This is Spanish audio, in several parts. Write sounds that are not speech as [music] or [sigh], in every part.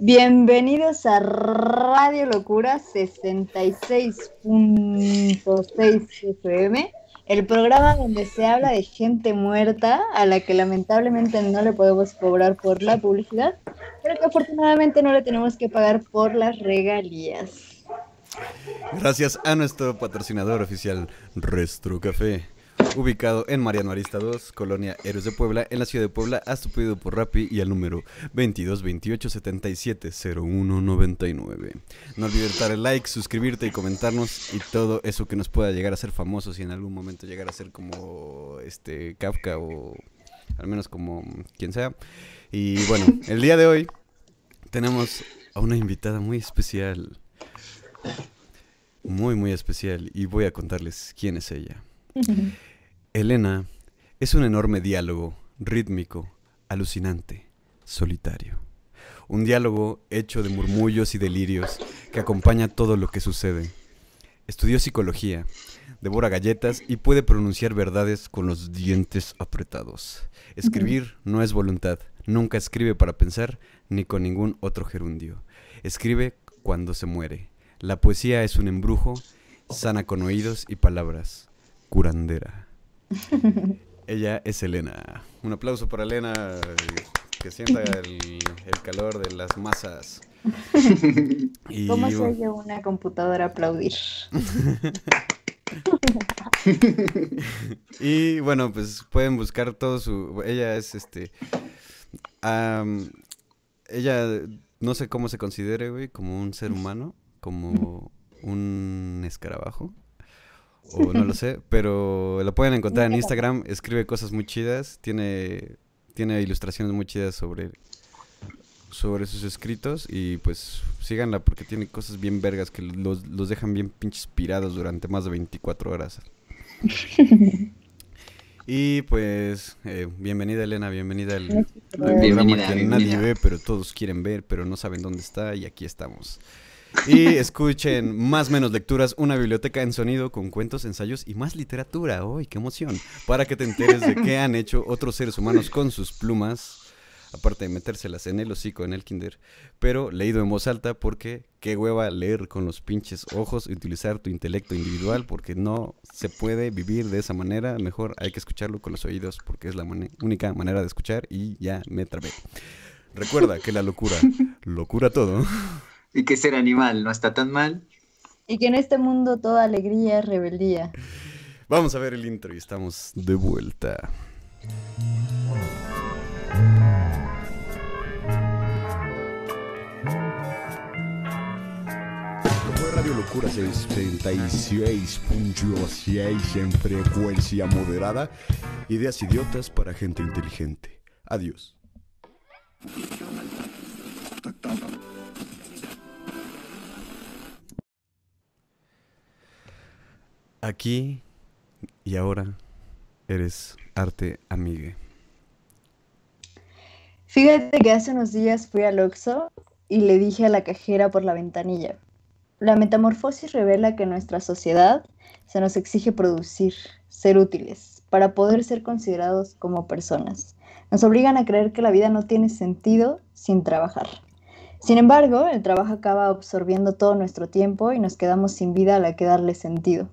Bienvenidos a Radio Locura 66.6 FM, el programa donde se habla de gente muerta a la que lamentablemente no le podemos cobrar por la publicidad, pero que afortunadamente no le tenemos que pagar por las regalías. Gracias a nuestro patrocinador oficial, Restro Café ubicado en Mariano Arista 2, Colonia Héroes de Puebla, en la ciudad de Puebla, haz tu pedido por Rappi y al número 22 28 77 01 99. No olvides dar el like, suscribirte y comentarnos y todo eso que nos pueda llegar a ser famosos y en algún momento llegar a ser como este Kafka o al menos como quien sea. Y bueno, el día de hoy tenemos a una invitada muy especial. Muy, muy especial. Y voy a contarles quién es ella. [laughs] Elena es un enorme diálogo, rítmico, alucinante, solitario. Un diálogo hecho de murmullos y delirios que acompaña todo lo que sucede. Estudió psicología, devora galletas y puede pronunciar verdades con los dientes apretados. Escribir no es voluntad, nunca escribe para pensar ni con ningún otro gerundio. Escribe cuando se muere. La poesía es un embrujo, sana con oídos y palabras, curandera. Ella es Elena. Un aplauso para Elena, que sienta el, calor de las masas. [laughs] ¿Cómo se oye una computadora aplaudir? [laughs] y bueno, pues pueden buscar todo su... Ella es este... ella no sé cómo se considere, güey, como un ser humano, como un escarabajo o no lo [laughs] sé, pero lo pueden encontrar en Instagram, escribe cosas muy chidas, tiene, tiene ilustraciones muy chidas sobre, sobre sus escritos y pues síganla porque tiene cosas bien vergas que los, los dejan bien pinches pirados durante más de 24 horas. [laughs] y pues, eh, bienvenida Elena, bienvenida al, programa que nadie ve, pero todos quieren ver, pero no saben dónde está y aquí estamos. Y escuchen más menos lecturas, una biblioteca en sonido con cuentos, ensayos y más literatura. ¡Uy, qué emoción! Para que te enteres de qué han hecho otros seres humanos con sus plumas, aparte de metérselas en el hocico, en el kinder, pero leído en voz alta porque qué hueva leer con los pinches ojos y utilizar tu intelecto individual porque no se puede vivir de esa manera. Mejor hay que escucharlo con los oídos porque es la única manera de escuchar y ya me trabé. Recuerda que la locura locura todo. Y que ser animal no está tan mal. Y que en este mundo toda alegría es rebeldía. Vamos a ver el intro y estamos de vuelta. Radio Locura 66.6 en frecuencia moderada. Ideas idiotas para gente inteligente. Adiós. Aquí y ahora eres arte amigue. Fíjate que hace unos días fui al Oxxo y le dije a la cajera por la ventanilla, la metamorfosis revela que en nuestra sociedad se nos exige producir, ser útiles, para poder ser considerados como personas. Nos obligan a creer que la vida no tiene sentido sin trabajar. Sin embargo, el trabajo acaba absorbiendo todo nuestro tiempo y nos quedamos sin vida a la que darle sentido.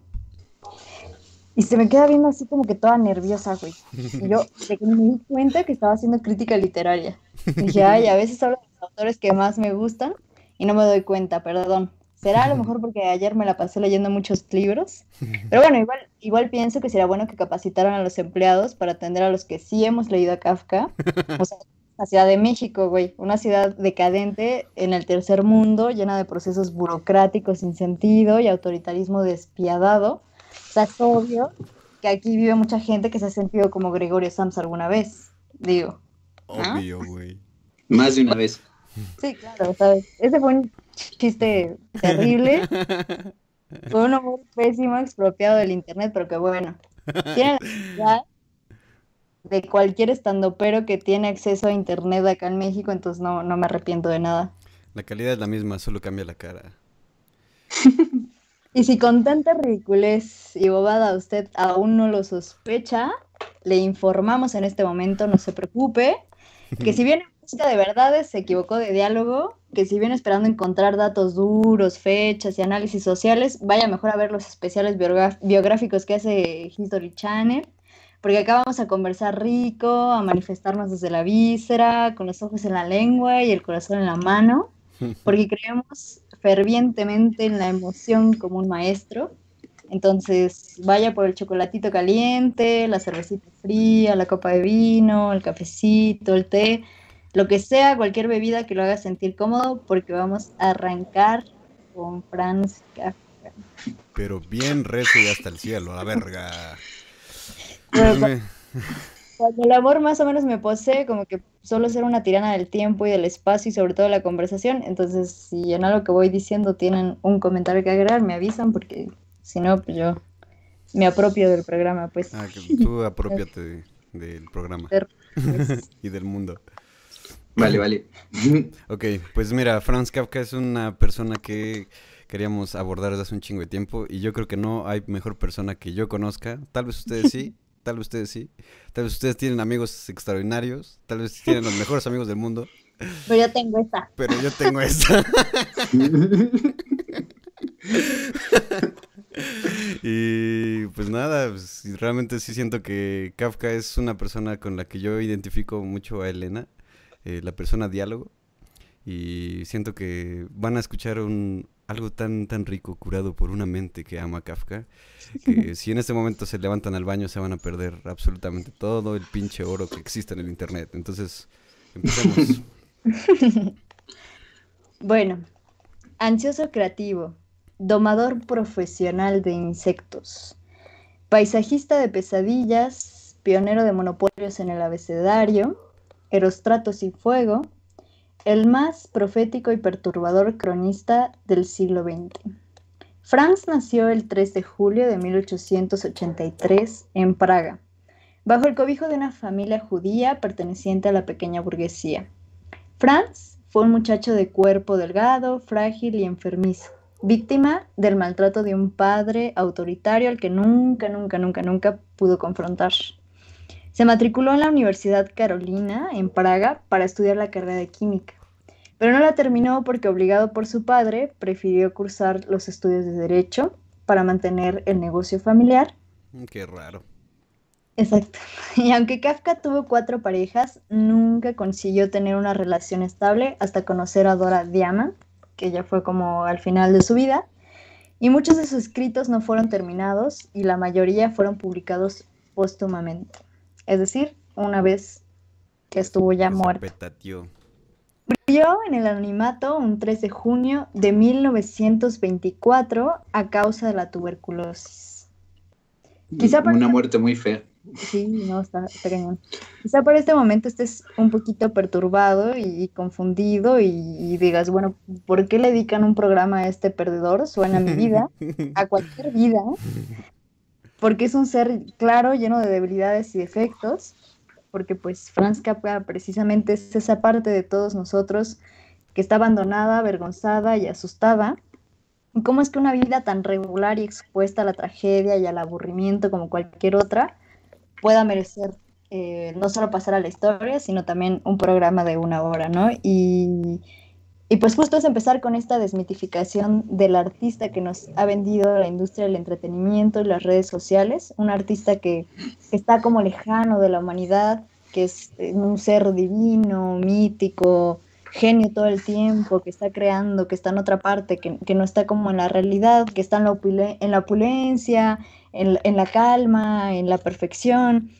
Y se me queda viendo así como que toda nerviosa, güey. Y yo [laughs] de que me di cuenta que estaba haciendo crítica literaria. dije, ay, a veces hablo de los autores que más me gustan y no me doy cuenta, perdón. Será a lo mejor porque ayer me la pasé leyendo muchos libros. Pero bueno, igual, igual pienso que sería bueno que capacitaran a los empleados para atender a los que sí hemos leído a Kafka. O sea, la Ciudad de México, güey. Una ciudad decadente en el tercer mundo, llena de procesos burocráticos sin sentido y autoritarismo despiadado o sea, es obvio que aquí vive mucha gente que se ha sentido como Gregorio Sams alguna vez, digo. Obvio, güey. Más de una vez. Sí, claro, ¿sabes? Ese fue un chiste terrible. [laughs] fue un humor pésimo, expropiado del internet, pero que bueno. Tiene la de cualquier estandopero que tiene acceso a internet acá en México, entonces no, no me arrepiento de nada. La calidad es la misma, solo cambia la cara. Y si con tanta ridiculez y bobada usted aún no lo sospecha, le informamos en este momento, no se preocupe, que si viene busca de verdades se equivocó de diálogo, que si viene esperando encontrar datos duros, fechas y análisis sociales, vaya mejor a ver los especiales biográficos que hace History Channel, porque acá vamos a conversar rico, a manifestarnos desde la víscera, con los ojos en la lengua y el corazón en la mano, porque creemos fervientemente en la emoción como un maestro. Entonces, vaya por el chocolatito caliente, la cervecita fría, la copa de vino, el cafecito, el té, lo que sea, cualquier bebida que lo haga sentir cómodo, porque vamos a arrancar con Franz Kafka. Pero bien recio y hasta el cielo, la verga. [laughs] cuando el amor más o menos me posee, como que solo ser una tirana del tiempo y del espacio y sobre todo la conversación, entonces si en algo que voy diciendo tienen un comentario que agregar, me avisan porque si no, pues yo me apropio del programa, pues. Ah, que tú apropiate del programa [laughs] y del mundo. Vale, vale. [laughs] ok, pues mira, Franz Kafka es una persona que queríamos abordar desde hace un chingo de tiempo y yo creo que no hay mejor persona que yo conozca. Tal vez ustedes sí, tal vez ustedes sí. Tal vez ustedes tienen amigos extraordinarios, tal vez tienen los mejores amigos del mundo. Pero yo tengo esta. Pero yo tengo esta. [laughs] y pues nada, pues, realmente sí siento que Kafka es una persona con la que yo identifico mucho a Elena, eh, la persona diálogo. Y siento que van a escuchar un, algo tan, tan rico, curado por una mente que ama a Kafka, que [laughs] si en este momento se levantan al baño se van a perder absolutamente todo el pinche oro que existe en el Internet. Entonces, empecemos. [laughs] bueno, ansioso creativo, domador profesional de insectos, paisajista de pesadillas, pionero de monopolios en el abecedario, Erostratos y Fuego, el más profético y perturbador cronista del siglo XX. Franz nació el 3 de julio de 1883 en Praga, bajo el cobijo de una familia judía perteneciente a la pequeña burguesía. Franz fue un muchacho de cuerpo delgado, frágil y enfermizo víctima del maltrato de un padre autoritario al que nunca, nunca, nunca, nunca pudo confrontar. Se matriculó en la Universidad Carolina, en Praga, para estudiar la carrera de química, pero no la terminó porque, obligado por su padre, prefirió cursar los estudios de Derecho para mantener el negocio familiar. Mm, qué raro. Exacto. [laughs] Y aunque Kafka tuvo cuatro parejas, nunca consiguió tener una relación estable hasta conocer a Dora Diamant, que ya fue como al final de su vida, y muchos de sus escritos no fueron terminados y la mayoría fueron publicados póstumamente, es decir, una vez que estuvo ya muerto. Murió en el anonimato un 3 de junio de 1924 a causa de la tuberculosis. Quizá Una muerte muy fea. Sí, no, está, está Quizá por este momento estés un poquito perturbado y, confundido y, digas, bueno, ¿por qué le dedican un programa a este perdedor? Suena a mi vida, a cualquier vida, [laughs] porque es un ser claro, lleno de debilidades y defectos, porque pues Franz Kafka precisamente es esa parte de todos nosotros que está abandonada, avergonzada y asustada. ¿Cómo es que una vida tan regular y expuesta a la tragedia y al aburrimiento como cualquier otra pueda merecer eh, no solo pasar a la historia, sino también un programa de una hora, ¿no? Y, y, pues justo es empezar con esta desmitificación del artista que nos ha vendido la industria del entretenimiento y las redes sociales, un artista que, está como lejano de la humanidad, que es eh, un ser divino, mítico, genio todo el tiempo, que está creando, que está en otra parte, que, que no está como en la realidad, que está en la, en la opulencia, en, la calma, en la perfección,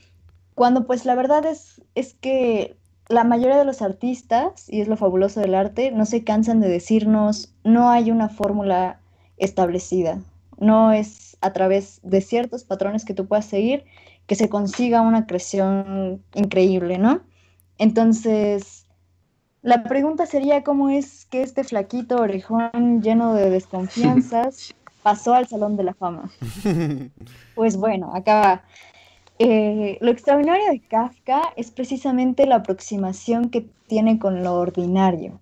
cuando pues la verdad es, es que la mayoría de los artistas, y es lo fabuloso del arte, no se cansan de decirnos, no hay una fórmula establecida, no es a través de ciertos patrones que tú puedas seguir que se consiga una creación increíble, ¿no? Entonces, la pregunta sería cómo es que este flaquito orejón lleno de desconfianzas [laughs] pasó al Salón de la Fama. [laughs] Pues bueno, acá eh, lo extraordinario de Kafka es precisamente la aproximación que tiene con lo ordinario,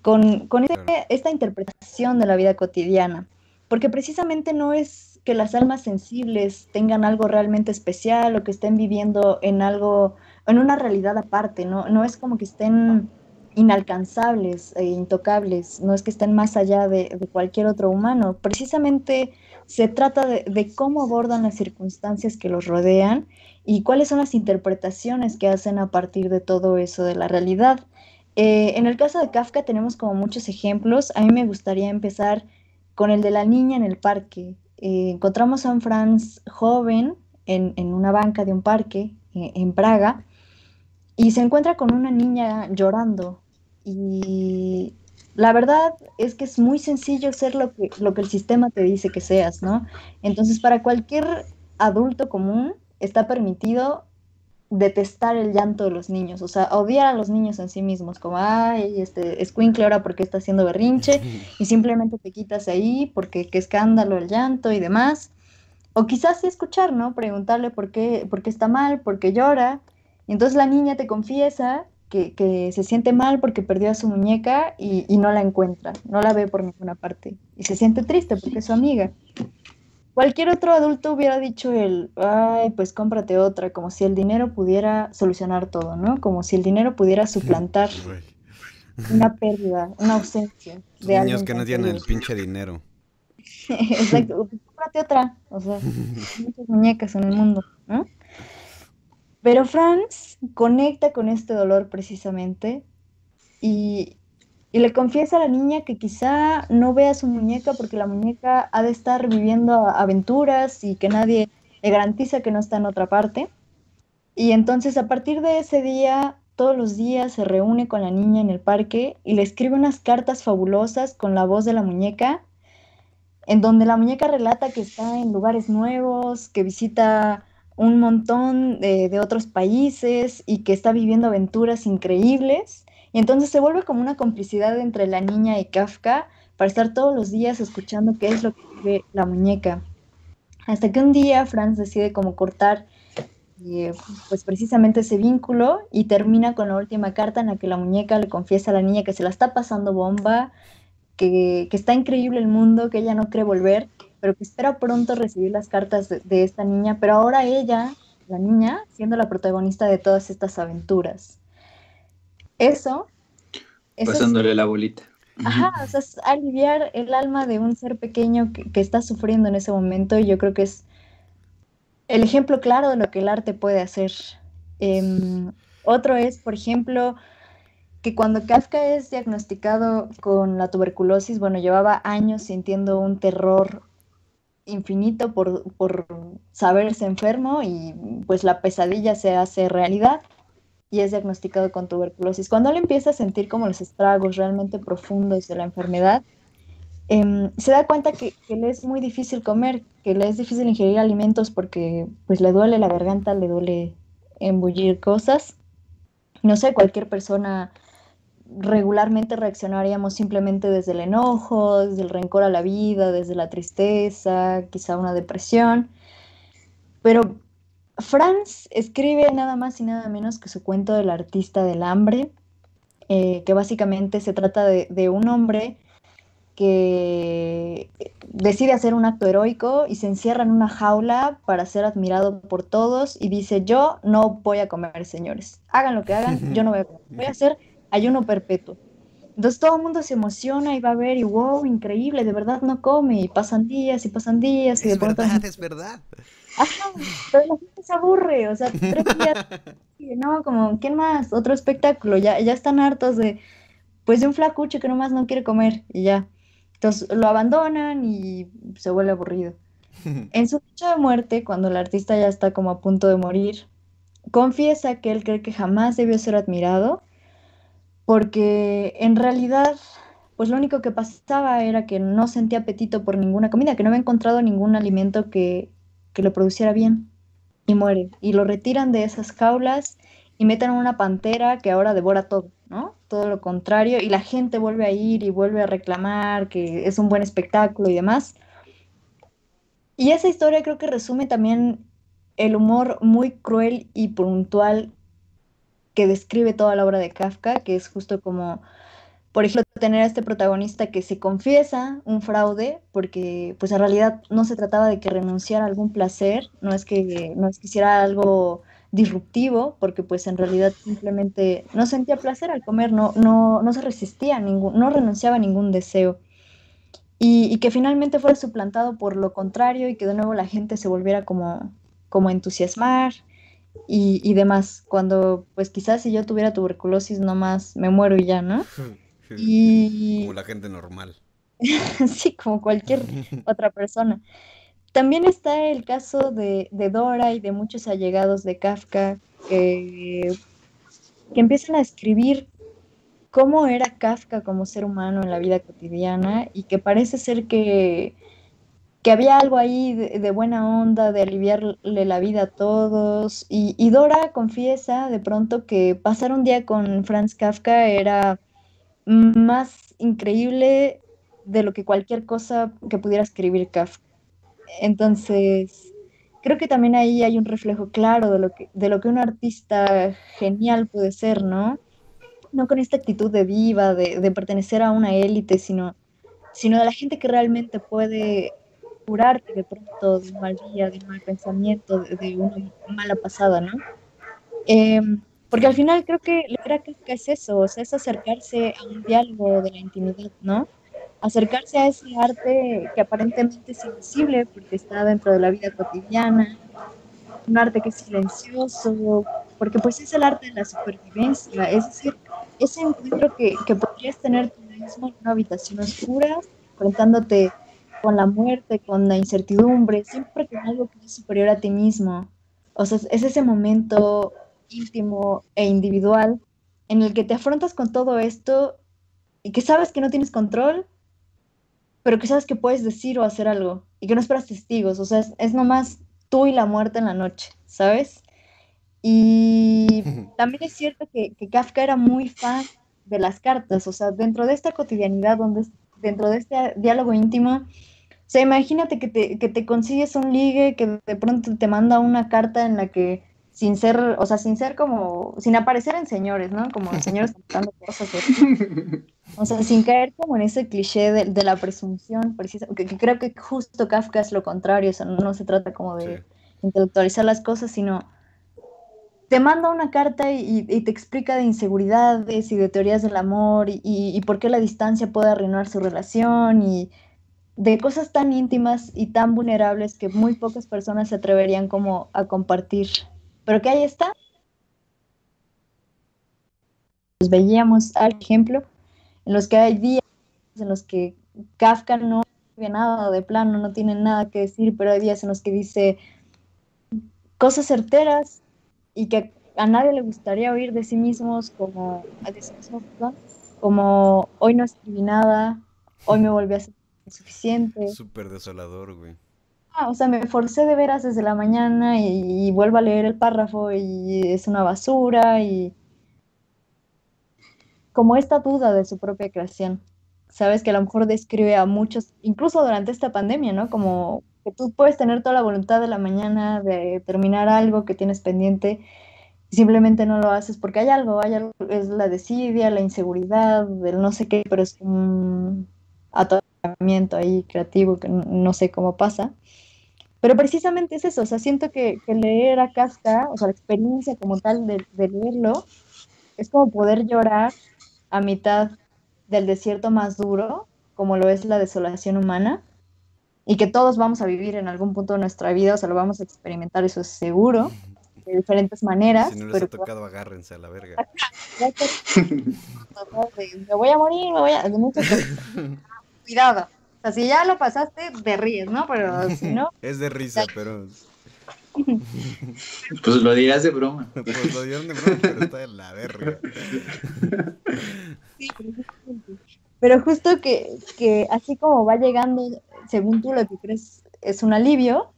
con, este, esta interpretación de la vida cotidiana, porque precisamente no es que las almas sensibles tengan algo realmente especial o que estén viviendo en algo, en una realidad aparte, ¿no? No es como que estén inalcanzables e intocables, no es que estén más allá de, cualquier otro humano. Precisamente se trata de, cómo abordan las circunstancias que los rodean y cuáles son las interpretaciones que hacen a partir de todo eso de la realidad. Eh, en el caso de Kafka tenemos como muchos ejemplos. A mí me gustaría empezar con el de la niña en el parque. Eh, encontramos a un Franz joven en, una banca de un parque eh, en Praga y se encuentra con una niña llorando. Y la verdad es que es muy sencillo ser lo que, lo que el sistema te dice que seas, ¿no? Entonces, para cualquier adulto común está permitido detestar el llanto de los niños, o sea, odiar a los niños en sí mismos, como, ay, este, escuincle ahora porque está haciendo berrinche, y simplemente te quitas ahí porque qué escándalo el llanto y demás. O quizás escuchar, ¿no? Preguntarle por qué, por qué está mal, por qué llora. Y entonces la niña te confiesa que, que, se siente mal porque perdió a su muñeca y, y, no la encuentra, no la ve por ninguna parte. Y se siente triste porque es su amiga. Cualquier otro adulto hubiera dicho el, ay, pues cómprate otra, como si el dinero pudiera solucionar todo, ¿no? Como si el dinero pudiera suplantar [laughs] una pérdida, una ausencia. De niños que no tienen el pinche dinero. [laughs] Exacto, pues cómprate otra, o sea, [laughs] muchas muñecas en el mundo, ¿no? Pero Franz conecta con este dolor precisamente y, y le confiesa a la niña que quizá no vea su muñeca porque la muñeca ha de estar viviendo aventuras y que nadie le garantiza que no está en otra parte. Y entonces a partir de ese día, todos los días se reúne con la niña en el parque y le escribe unas cartas fabulosas con la voz de la muñeca, en donde la muñeca relata que está en lugares nuevos, que visita un montón de, otros países y que está viviendo aventuras increíbles y entonces se vuelve como una complicidad entre la niña y Kafka para estar todos los días escuchando qué es lo que ve la muñeca. Hasta que un día Franz decide como cortar eh, pues precisamente ese vínculo y termina con la última carta en la que la muñeca le confiesa a la niña que se la está pasando bomba, que, que está increíble el mundo, que ella no cree volver, pero que espera pronto recibir las cartas de, de esta niña, pero ahora ella, la niña, siendo la protagonista de todas estas aventuras eso. Pasándole la bolita. Ajá, o sea, es aliviar el alma de un ser pequeño que, está sufriendo en ese momento y yo creo que es el ejemplo claro de lo que el arte puede hacer. Em, otro es, por ejemplo, que cuando Kafka es diagnosticado con la tuberculosis, bueno, llevaba años sintiendo un terror infinito por, por saberse enfermo y pues la pesadilla se hace realidad y es diagnosticado con tuberculosis. Cuando él empieza a sentir como los estragos realmente profundos de la enfermedad, em, se da cuenta que, le es muy difícil comer, que le es difícil ingerir alimentos porque pues le duele la garganta, le duele embullir cosas. No sé, cualquier persona regularmente reaccionaríamos simplemente desde el enojo, desde el rencor a la vida, desde la tristeza, quizá una depresión. Pero Franz escribe nada más y nada menos que su cuento del artista del hambre, eh, que básicamente se trata de, un hombre que decide hacer un acto heroico y se encierra en una jaula para ser admirado por todos y dice, yo no voy a comer, señores. Hagan lo que hagan, yo no voy a comer. Voy a hacer ayuno perpetuo. Entonces todo el mundo se emociona y va a ver y wow, increíble, de verdad no come y pasan días y pasan días. Y es verdad, es verdad. Ajá, pero la gente se aburre, o sea, tres días, [laughs] no, como, ¿quién más? Otro espectáculo, ya, ya están hartos de, pues de un flacucho que nomás no quiere comer y ya. Entonces lo abandonan y se vuelve aburrido. [laughs] En su fecha de muerte, cuando el artista ya está como a punto de morir, confiesa que él cree que jamás debió ser admirado porque en realidad, pues lo único que pasaba era que no sentía apetito por ninguna comida, que no había encontrado ningún alimento que, que lo produciera bien y muere. Y lo retiran de esas jaulas y meten una pantera que ahora devora todo, ¿no? Todo lo contrario, y la gente vuelve a ir y vuelve a reclamar que es un buen espectáculo y demás. Y esa historia creo que resume también el humor muy cruel y puntual que describe toda la obra de Kafka, que es justo como, por ejemplo, tener a este protagonista que se confiesa un fraude, porque pues en realidad no se trataba de que renunciara a algún placer, no es que no es que hiciera algo disruptivo, porque pues en realidad simplemente no sentía placer al comer, no, no, no se resistía, a ningún, no renunciaba a ningún deseo. Y, que finalmente fuera suplantado por lo contrario y que de nuevo la gente se volviera como, como entusiasmar y, y demás. Cuando pues quizás si yo tuviera tuberculosis nomás me muero y ya, ¿no? [laughs] Y... Como la gente normal. [laughs] sí, como cualquier [laughs] otra persona. También está el caso de, Dora y de muchos allegados de Kafka que, que empiezan a escribir cómo era Kafka como ser humano en la vida cotidiana y que parece ser que, que había algo ahí de, buena onda, de aliviarle la vida a todos. Y, y, Dora confiesa de pronto que pasar un día con Franz Kafka era más increíble de lo que cualquier cosa que pudiera escribir Kafka. Entonces, creo que también ahí hay un reflejo claro de lo que, de lo que un artista genial puede ser, ¿no? No con esta actitud de viva, de, pertenecer a una élite, sino, sino de la gente que realmente puede curarte de pronto de un mal día, de un mal pensamiento, de, una mala pasada, ¿no? Em, porque al final creo que leer que es eso, o sea, es acercarse a un diálogo de la intimidad, ¿no? acercarse a ese arte que aparentemente es invisible porque está dentro de la vida cotidiana, un arte que es silencioso, porque pues es el arte de la supervivencia, es decir, ese encuentro que, que podrías tener tú mismo en una habitación oscura, enfrentándote con la muerte, con la incertidumbre, siempre con algo que es superior a ti mismo. O sea, es ese momento íntimo e individual en el que te afrontas con todo esto y que sabes que no tienes control, pero que sabes que puedes decir o hacer algo y que no esperas testigos, o sea, es, nomás tú y la muerte en la noche, ¿sabes? Y también es cierto que, Kafka era muy fan de las cartas, o sea, dentro de esta cotidianidad, donde, dentro de este diálogo íntimo, o sea, imagínate que te, que te consigues un ligue que de pronto te manda una carta en la que sin ser, o sea, sin ser como, sin aparecer en señores, ¿no? Como señores [laughs] contando cosas. O sea, sin caer como en ese cliché de, la presunción, precisa, que, creo que justo Kafka es lo contrario, o sea, no, se trata como de intelectualizar las cosas, sino te manda una carta y, te explica de inseguridades y de teorías del amor y, y, por qué la distancia puede arruinar su relación y de cosas tan íntimas y tan vulnerables que muy pocas personas se atreverían como a compartir. Pero que ahí está. Pues veíamos al ejemplo en los que hay días en los que Kafka no ve nada de plano, no tiene nada que decir, pero hay días en los que dice cosas certeras y que a nadie le gustaría oír de sí mismos como, como hoy no escribí nada, hoy me volví a ser suficiente. Súper desolador, güey. Ah, o sea, me forcé de veras desde la mañana y, y, vuelvo a leer el párrafo y es una basura y como esta duda de su propia creación. Sabes que a lo mejor describe a muchos, incluso durante esta pandemia, ¿no? Como que tú puedes tener toda la voluntad de la mañana de terminar algo que tienes pendiente y simplemente no lo haces porque hay algo, hay algo, es la desidia, la inseguridad, el no sé qué, pero es un ahí creativo que no, sé cómo pasa. Pero precisamente es eso, o sea, siento que, leer a Kafka, o sea, la experiencia como tal de, de leerlo, es como poder llorar a mitad del desierto más duro, como lo es la desolación humana, y que todos vamos a vivir en algún punto de nuestra vida, o sea, lo vamos a experimentar, eso es seguro, de diferentes maneras. Si no les ha tocado, agárrense a la verga. [laughs] me voy a morir, me voy a... [laughs] Cuidado. O sea, si ya lo pasaste, te ríes, ¿no? Pero si no... [laughs] Es de risa, pero... [laughs] Pues lo dirás de broma. [laughs] Pues lo dirás de broma, pero está de la verga. pero justo que, que, así como va llegando, según tú lo que crees es un alivio,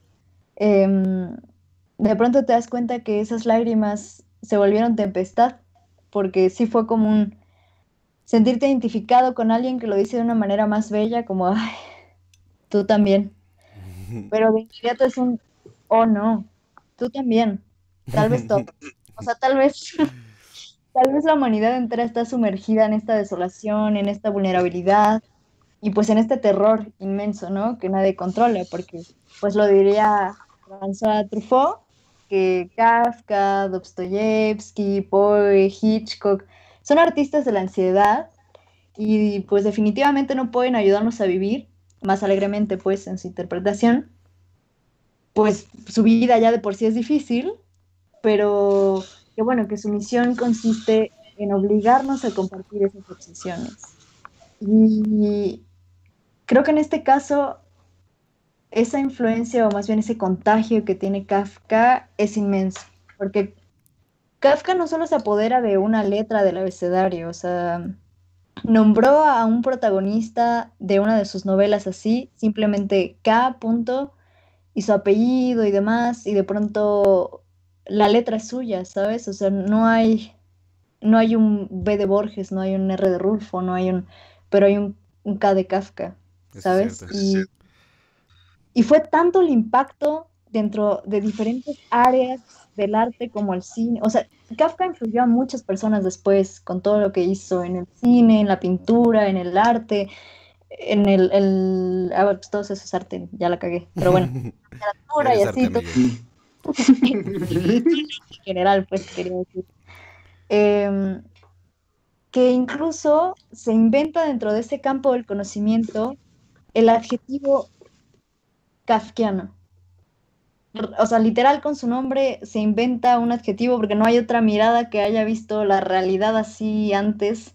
em, de pronto te das cuenta que esas lágrimas se volvieron tempestad, porque sí fue como un sentirte identificado con alguien que lo dice de una manera más bella, como, ay, tú también. [laughs] Pero de inmediato es un, oh no, tú también, tal vez todo. [laughs] O sea, tal vez, [laughs] tal vez la humanidad entera está sumergida en esta desolación, en esta vulnerabilidad y pues en este terror inmenso, ¿no? Que nadie controla, porque pues lo diría François Truffaut, que Kafka, Dostoyevsky, Poe, Hitchcock son artistas de la ansiedad y pues definitivamente no pueden ayudarnos a vivir más alegremente pues en su interpretación. Pues su vida ya de por sí es difícil, pero que bueno, que su misión consiste en obligarnos a compartir esas obsesiones. Y creo que en este caso esa influencia o más bien ese contagio que tiene Kafka es inmenso, porque Kafka no solo se apodera de una letra del abecedario, o sea, nombró a un protagonista de una de sus novelas así, simplemente K. Punto, y su apellido y demás, y de pronto la letra es suya, ¿sabes? O sea, no hay, no hay un B de Borges, no hay un R de Rulfo, no hay un, pero hay un, K de Kafka, ¿sabes? y, y fue tanto el impacto dentro de diferentes áreas del arte como el cine. O sea, Kafka influyó a muchas personas después con todo lo que hizo en el cine, en la pintura, en el arte, en el... el ah, pues todos esos arte, ya la cagué, pero bueno, [laughs] literatura y así. en [laughs] general, pues quería decir. Em, que incluso se inventa dentro de ese campo del conocimiento el adjetivo kafkiano. O sea, literal con su nombre se inventa un adjetivo porque no hay otra mirada que haya visto la realidad así antes,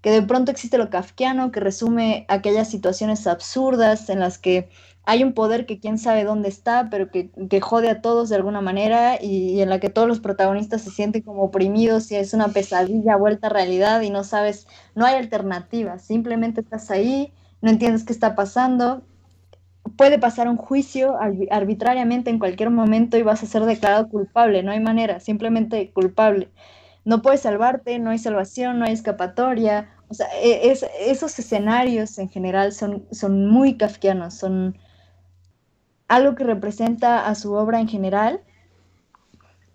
que de pronto existe lo kafkiano que resume aquellas situaciones absurdas en las que hay un poder que quién sabe dónde está, pero que, jode a todos de alguna manera y, en la que todos los protagonistas se sienten como oprimidos y es una pesadilla vuelta a realidad y no sabes, no hay alternativa, simplemente estás ahí, no entiendes qué está pasando puede pasar un juicio arbitrariamente en cualquier momento y vas a ser declarado culpable, no hay manera, simplemente culpable. No puedes salvarte, no hay salvación, no hay escapatoria. O sea, e, esos escenarios en general son, son muy kafkianos, son algo que representa a su obra en general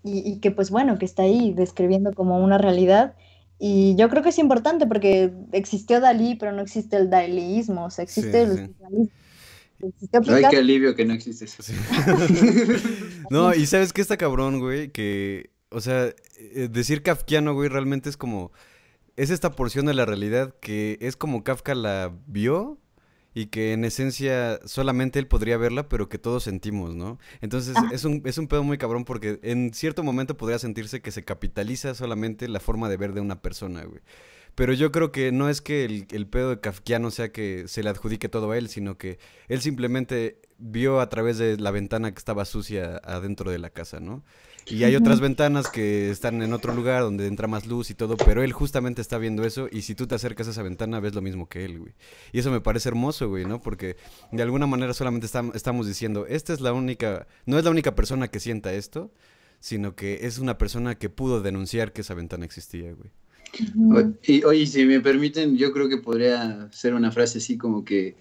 y, y, que pues bueno, que está ahí describiendo como una realidad. Y yo creo que es importante porque existió Dalí, pero no existe el daliísmo, o sea, existe el Ay, qué alivio que no existe eso. [laughs] no, y sabes que está cabrón, güey, que, o sea, eh, decir kafkiano, güey, realmente es como, es esta porción de la realidad que es como Kafka la vio y que en esencia solamente él podría verla, pero que todos sentimos, ¿no? Entonces es un, es un pedo muy cabrón porque en cierto momento podría sentirse que se capitaliza solamente la forma de ver de una persona, güey. Pero yo creo que no es que el, pedo de Kafkiano sea que se le adjudique todo a él, sino que él simplemente vio a través de la ventana que estaba sucia adentro de la casa, ¿no? Y hay otras ventanas que están en otro lugar donde entra más luz y todo, pero él justamente está viendo eso y si tú te acercas a esa ventana ves lo mismo que él, güey. Y eso me parece hermoso, güey, ¿no? Porque de alguna manera solamente estamos diciendo, esta es la única, no es la única persona que sienta esto, sino que es una persona que pudo denunciar que esa ventana existía, güey. Y oye, si me permiten, yo creo que podría ser una frase así como que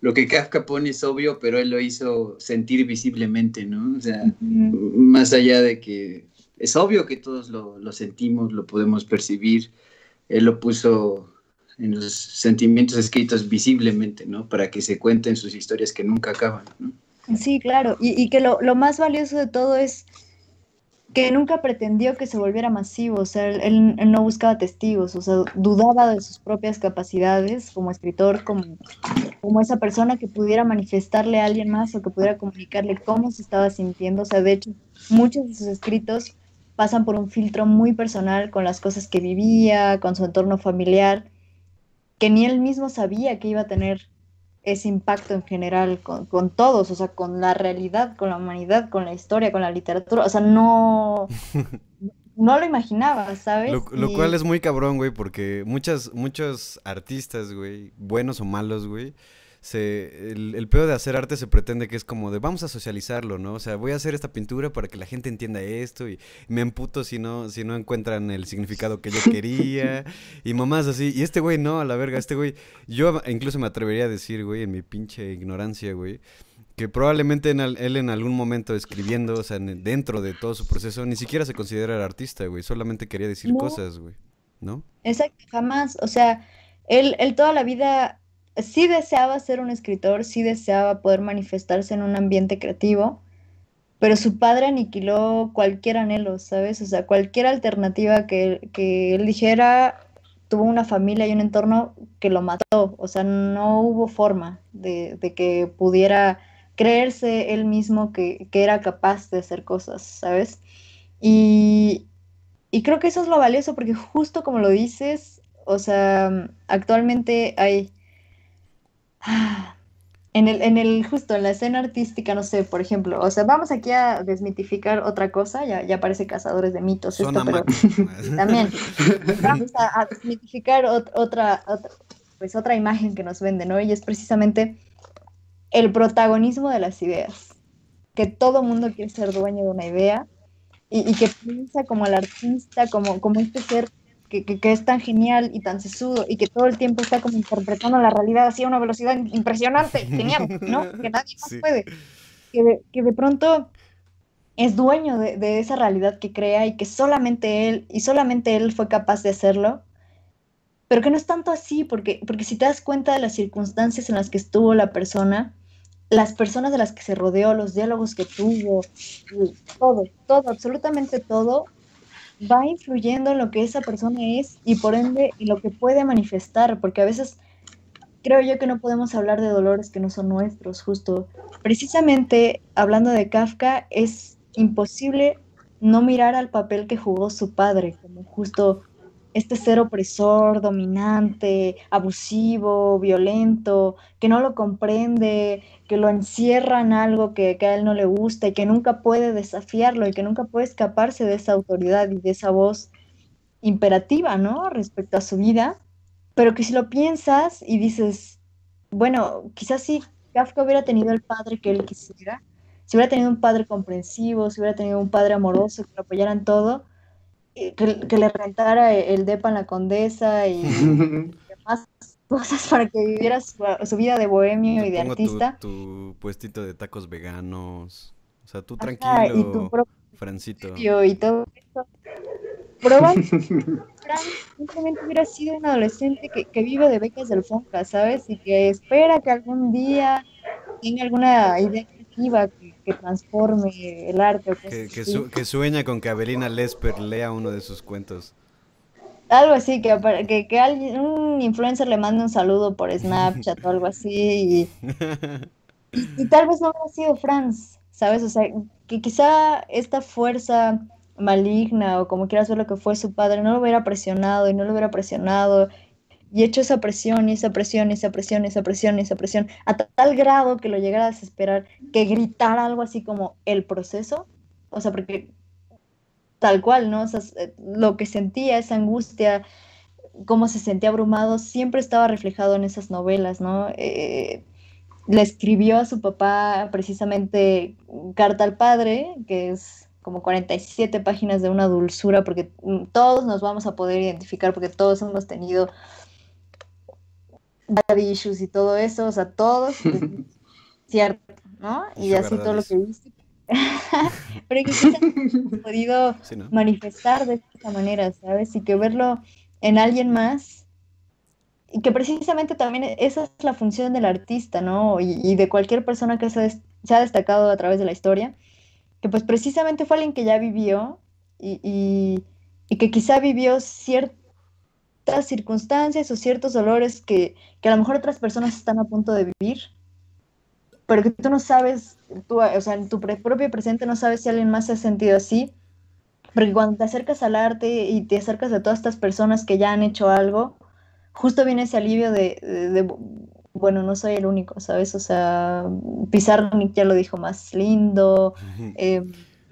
lo que Kafka pone es obvio, pero él lo hizo sentir visiblemente, ¿no? O sea, más allá de que es obvio que todos lo, lo, sentimos, lo podemos percibir, él lo puso en los sentimientos escritos visiblemente, ¿no? Para que se cuenten sus historias que nunca acaban, ¿no? Sí, claro, y, y que lo, lo, más valioso de todo es que nunca pretendió que se volviera masivo, o sea, él, no buscaba testigos, o sea, dudaba de sus propias capacidades como escritor, como, como esa persona que pudiera manifestarle a alguien más o que pudiera comunicarle cómo se estaba sintiendo, o sea, de hecho, muchos de sus escritos pasan por un filtro muy personal con las cosas que vivía, con su entorno familiar, que ni él mismo sabía que iba a tener ese impacto en general con, todos, o sea, con la realidad, con la humanidad, con la historia, con la literatura, o sea, no, [laughs] no lo imaginaba, ¿sabes? Lo, cual es muy cabrón, güey, porque muchas, muchos artistas, güey, buenos o malos, güey, se, el, el peor de hacer arte se pretende que es como de vamos a socializarlo, ¿no? O sea, voy a hacer esta pintura para que la gente entienda esto y me emputo si no, si no encuentran el significado que yo quería [laughs] y mamás así. Y este güey no, a la verga, este güey, yo incluso me atrevería a decir, güey, en mi pinche ignorancia, güey, que probablemente él en algún momento escribiendo, o sea, dentro de todo su proceso, ni siquiera se considera artista, güey, solamente quería decir cosas, güey, ¿no? Exacto, jamás, o sea, él, él toda la vida sí deseaba ser un escritor, sí deseaba poder manifestarse en un ambiente creativo, pero su padre aniquiló cualquier anhelo, ¿sabes? O sea, cualquier alternativa que, que él dijera, tuvo una familia y un entorno que lo mató, o sea, no hubo forma de, de que pudiera creerse él mismo que, que, era capaz de hacer cosas, ¿sabes? Y, y creo que eso es lo valioso porque justo como lo dices, o sea, actualmente hay... [gasps] En el, en el, justo en la escena artística, no sé, por ejemplo, o sea, vamos aquí a desmitificar otra cosa, ya, ya parece cazadores de mitos esto, pero [laughs] también vamos a, desmitificar otra, otra, pues otra imagen que nos vende, ¿no? Y es precisamente el protagonismo de las ideas, que todo mundo quiere ser dueño de una idea y, y que piensa como el artista, como, como este ser que, es tan genial y tan sesudo y que todo el tiempo está como interpretando la realidad así a una velocidad impresionante, [laughs] genial, ¿no? Que nadie más puede. Que de, que de, pronto es dueño de, de, esa realidad que crea y que solamente él, y solamente él fue capaz de hacerlo. Pero que no es tanto así, porque, porque si te das cuenta de las circunstancias en las que estuvo la persona, las personas de las que se rodeó, los diálogos que tuvo, todo, todo, absolutamente todo, va influyendo en lo que esa persona es y por ende en lo que puede manifestar, porque a veces creo yo que no podemos hablar de dolores que no son nuestros, justo. Precisamente hablando de Kafka, es imposible no mirar al papel que jugó su padre, como justo este ser opresor, dominante, abusivo, violento, que no lo comprende, que lo encierra en algo que, a él no le gusta y que nunca puede desafiarlo y que nunca puede escaparse de esa autoridad y de esa voz imperativa, ¿no? Respecto a su vida, pero que si lo piensas y dices, bueno, quizás si Kafka hubiera tenido el padre que él quisiera, si hubiera tenido un padre comprensivo, si hubiera tenido un padre amoroso que lo apoyara en todo, que, le rentara el depa en la condesa y [laughs] demás cosas para que viviera su, vida de bohemio y de artista. Tu, puestito de tacos veganos. O sea, tú tranquilo, y tu Francito. Y todo eso. Probablemente simplemente [laughs] hubiera sido un adolescente que, que vive de becas del Fonca, ¿sabes? Y que espera que algún día tenga alguna idea creativa que que transforme el arte. que, sueña con que Avelina Lesper lea uno de sus cuentos. Algo así, que, que, alguien, un influencer le mande un saludo por [laughs] Snapchat o algo así. Y, tal vez no hubiera sido Franz, ¿sabes? O sea, que quizá esta fuerza maligna o como quieras ver lo que fue su padre no lo hubiera presionado y no lo hubiera presionado y hecho esa presión y esa presión y esa presión y esa presión y esa presión a tal grado que lo llegara a desesperar, que gritara algo así como el proceso, o sea, porque tal cual, ¿no? O sea, eh, lo que sentía, esa angustia, cómo se sentía abrumado, siempre estaba reflejado en esas novelas, ¿no? Eh, le escribió a su papá precisamente Carta al Padre, que es como 47 páginas de una dulzura, porque mm, todos nos vamos a poder identificar, porque todos hemos tenido daddy issues y todo eso, o sea, todos, pues, [laughs] cierto, ¿no? Y así todo lo que viste. [laughs] Pero que se ha podido manifestar de esta manera, ¿sabes? Y que verlo en alguien más, y que precisamente también esa es la función del artista, ¿no? Y, de cualquier persona que se, se, ha destacado a través de la historia, que pues precisamente fue alguien que ya vivió y, y, y que quizá vivió cierto circunstancias o ciertos dolores que, que, a lo mejor otras personas están a punto de vivir, pero que tú no sabes, tú, o sea, en tu propio presente no sabes si alguien más se ha sentido así, porque cuando te acercas al arte y te acercas a todas estas personas que ya han hecho algo, justo viene ese alivio de, de, bueno, no soy el único, ¿sabes? O sea, Pizarnik ya lo dijo más lindo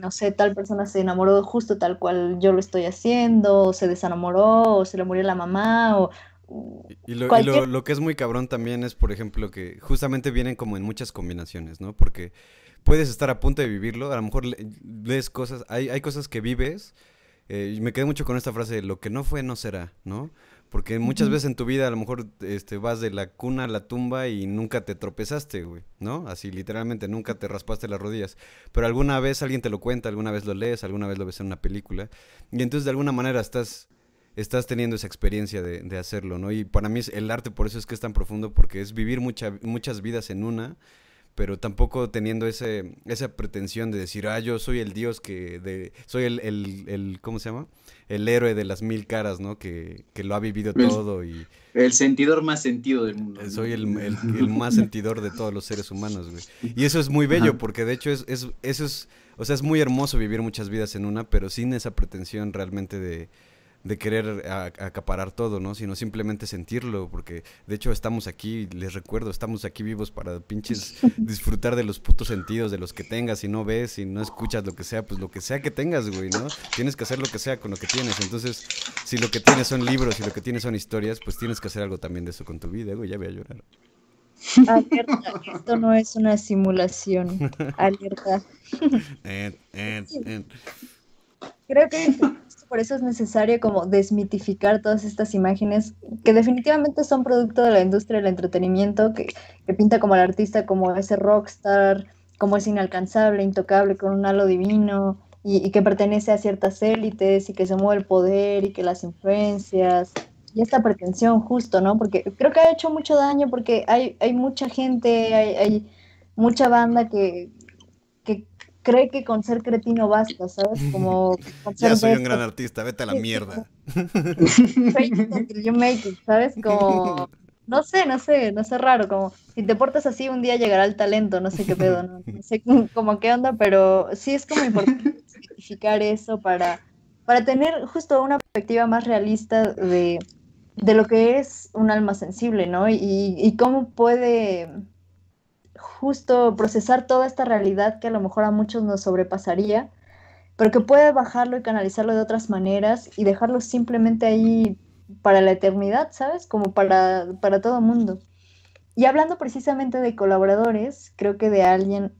no sé, tal persona se enamoró justo tal cual yo lo estoy haciendo, o se desenamoró, o se le murió la mamá, o... Y, lo, lo, que es muy cabrón también es, por ejemplo, que justamente vienen como en muchas combinaciones, ¿no? Porque puedes estar a punto de vivirlo, a lo mejor lees cosas, hay, hay cosas que vives, eh, y me quedé mucho con esta frase, de lo que no fue no será, ¿no? Porque muchas veces en tu vida a lo mejor este, vas de la cuna a la tumba y nunca te tropezaste, güey, ¿no? Así literalmente nunca te raspaste las rodillas. Pero alguna vez alguien te lo cuenta, alguna vez lo lees, alguna vez lo ves en una película. Y entonces de alguna manera estás, estás teniendo esa experiencia de, de hacerlo, ¿no? Y para mí el arte por eso es que es tan profundo, porque es vivir mucha, muchas vidas en una pero tampoco teniendo ese, esa pretensión de decir, ah, yo soy el dios que, de, soy el, el, el ¿cómo se llama? El héroe de las mil caras, ¿no? Que, que lo ha vivido todo y... El sentidor más sentido del mundo. Soy el, [laughs] el, el, más sentidor de todos los seres humanos, güey. Y eso es muy bello, porque de hecho es, es, eso es, o sea, es muy hermoso vivir muchas vidas en una, pero sin esa pretensión realmente de de querer acaparar todo, ¿no? Sino simplemente sentirlo, porque de hecho estamos aquí, les recuerdo, estamos aquí vivos para pinches [laughs] disfrutar de los putos sentidos, de los que tengas, si no ves, si no escuchas lo que sea, pues lo que sea que tengas, güey, ¿no? Tienes que hacer lo que sea con lo que tienes, entonces, si lo que tienes son libros y lo que tienes son historias, pues tienes que hacer algo también de eso con tu vida, güey, ya voy a llorar. Alerta, esto no es una simulación, [laughs] alerta. Eh, eh, eh. Creo que por eso es necesario como desmitificar todas estas imágenes que definitivamente son producto de la industria del entretenimiento, que, pinta como al artista como ese rockstar, como es inalcanzable, intocable, con un halo divino, y, que pertenece a ciertas élites, y que se mueve el poder, y que las influencias, y esta pretensión justo, ¿no? Porque creo que ha hecho mucho daño porque hay, hay mucha gente, hay, hay mucha banda que, que cree que con ser cretino basta, ¿sabes? [laughs] Como ya soy un gran artista, vete a la mierda. [laughs] you make it, ¿sabes? Como no sé, no sé, no sé raro, como si te portas así un día llegará el talento, no sé qué pedo, no, sé como qué onda, pero sí es como importante [laughs] identificar eso para, para tener justo una perspectiva más realista de, de lo que es un alma sensible, ¿no? Y, y cómo puede justo procesar toda esta realidad que a lo mejor a muchos nos sobrepasaría, pero que puede bajarlo y canalizarlo de otras maneras y dejarlo simplemente ahí para la eternidad, ¿sabes? Como para, para todo el mundo. Y hablando precisamente de colaboradores, creo que de alguien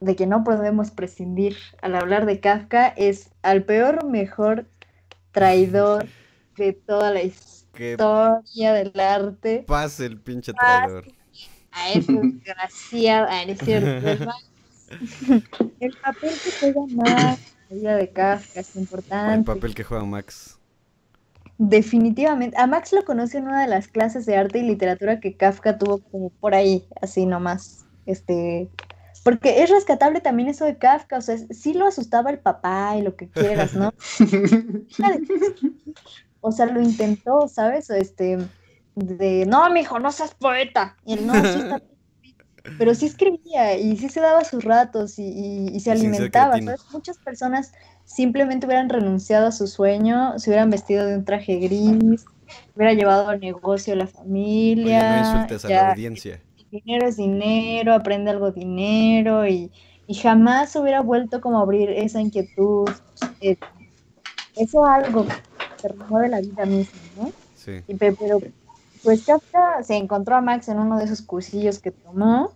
de que no podemos prescindir al hablar de Kafka es al peor mejor traidor de toda la historia del arte. Pase el pinche traidor a eso desgraciado, a [laughs] cierto, el papel que juega Max, la vida de Kafka es importante. El papel que juega Max. Definitivamente. A Max lo conoce en una de las clases de arte y literatura que Kafka tuvo como por ahí, así nomás. Este, porque es rescatable también eso de Kafka, o sea, sí lo asustaba el papá y lo que quieras, ¿no? [laughs] o sea, lo intentó, ¿sabes? Este, de, no, mijo, no seas poeta. Y él, no, sí está... [laughs] Pero sí escribía y sí se daba sus ratos y, se alimentaba. Muchas personas simplemente hubieran renunciado a su sueño, se hubieran vestido de un traje gris, hubiera llevado al negocio a la familia. no insultes a la audiencia. Dinero es dinero, aprende algo dinero y, jamás hubiera vuelto como a abrir esa inquietud. Eh, eso algo que remueve la vida misma, ¿no? Sí. pero pues Kafka se encontró a Max en uno de esos cursillos que tomó,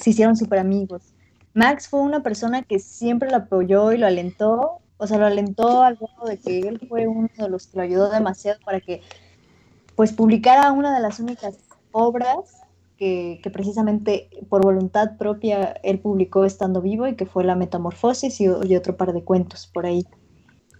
se hicieron súper amigos. Max fue una persona que siempre lo apoyó y lo alentó, o sea, lo alentó al modo de que él fue uno de los que lo ayudó demasiado para que pues publicara una de las únicas obras que, precisamente por voluntad propia él publicó estando vivo y que fue La Metamorfosis y, otro par de cuentos por ahí.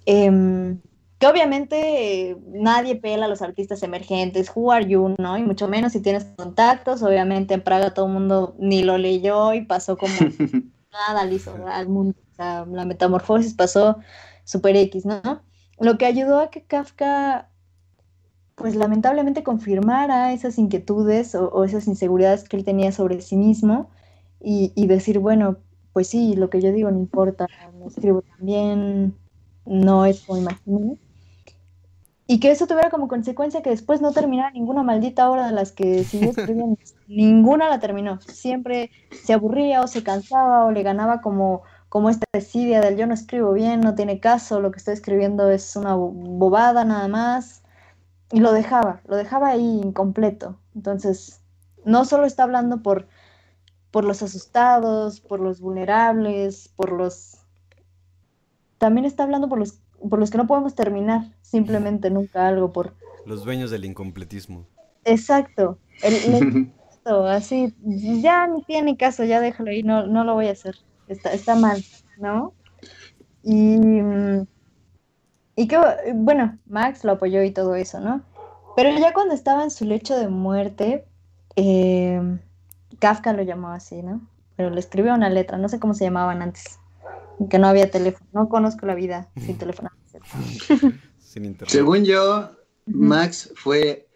Em, que obviamente nadie pela a los artistas emergentes, who are you, ¿no? Y mucho menos si tienes contactos, obviamente en Praga todo el mundo ni lo leyó y pasó como [laughs] nada liso al mundo, o sea, la metamorfosis pasó super X, ¿no? Lo que ayudó a que Kafka, pues lamentablemente confirmara esas inquietudes o, esas inseguridades que él tenía sobre sí mismo y, y decir, bueno, pues sí, lo que yo digo no importa, me escribo también, no es como imaginé y que eso tuviera como consecuencia que después no terminara ninguna maldita obra de las que siguió [laughs] escribiendo. ninguna la terminó. Siempre se aburría o se cansaba o le ganaba como, como esta desidia del yo no escribo bien, no tiene caso, lo que estoy escribiendo es una bobada nada más. Y lo dejaba, lo dejaba ahí incompleto. Entonces, no solo está hablando por, por los asustados, por los vulnerables, por los... También está hablando por los por los que no podemos terminar simplemente nunca algo por... Los dueños del incompletismo. Exacto. El, [laughs] así, ya no tiene caso, ya déjalo ahí, no, no lo voy a hacer. Está, está mal, ¿no? Y, y que, bueno, Max lo apoyó y todo eso, ¿no? Pero ya cuando estaba en su lecho de muerte, eh, Kafka lo llamó así, ¿no? Pero le escribió una letra, no sé cómo se llamaban antes, que no había teléfono, no conozco la vida sin teléfono. [laughs] sin internet. Según yo, Max fue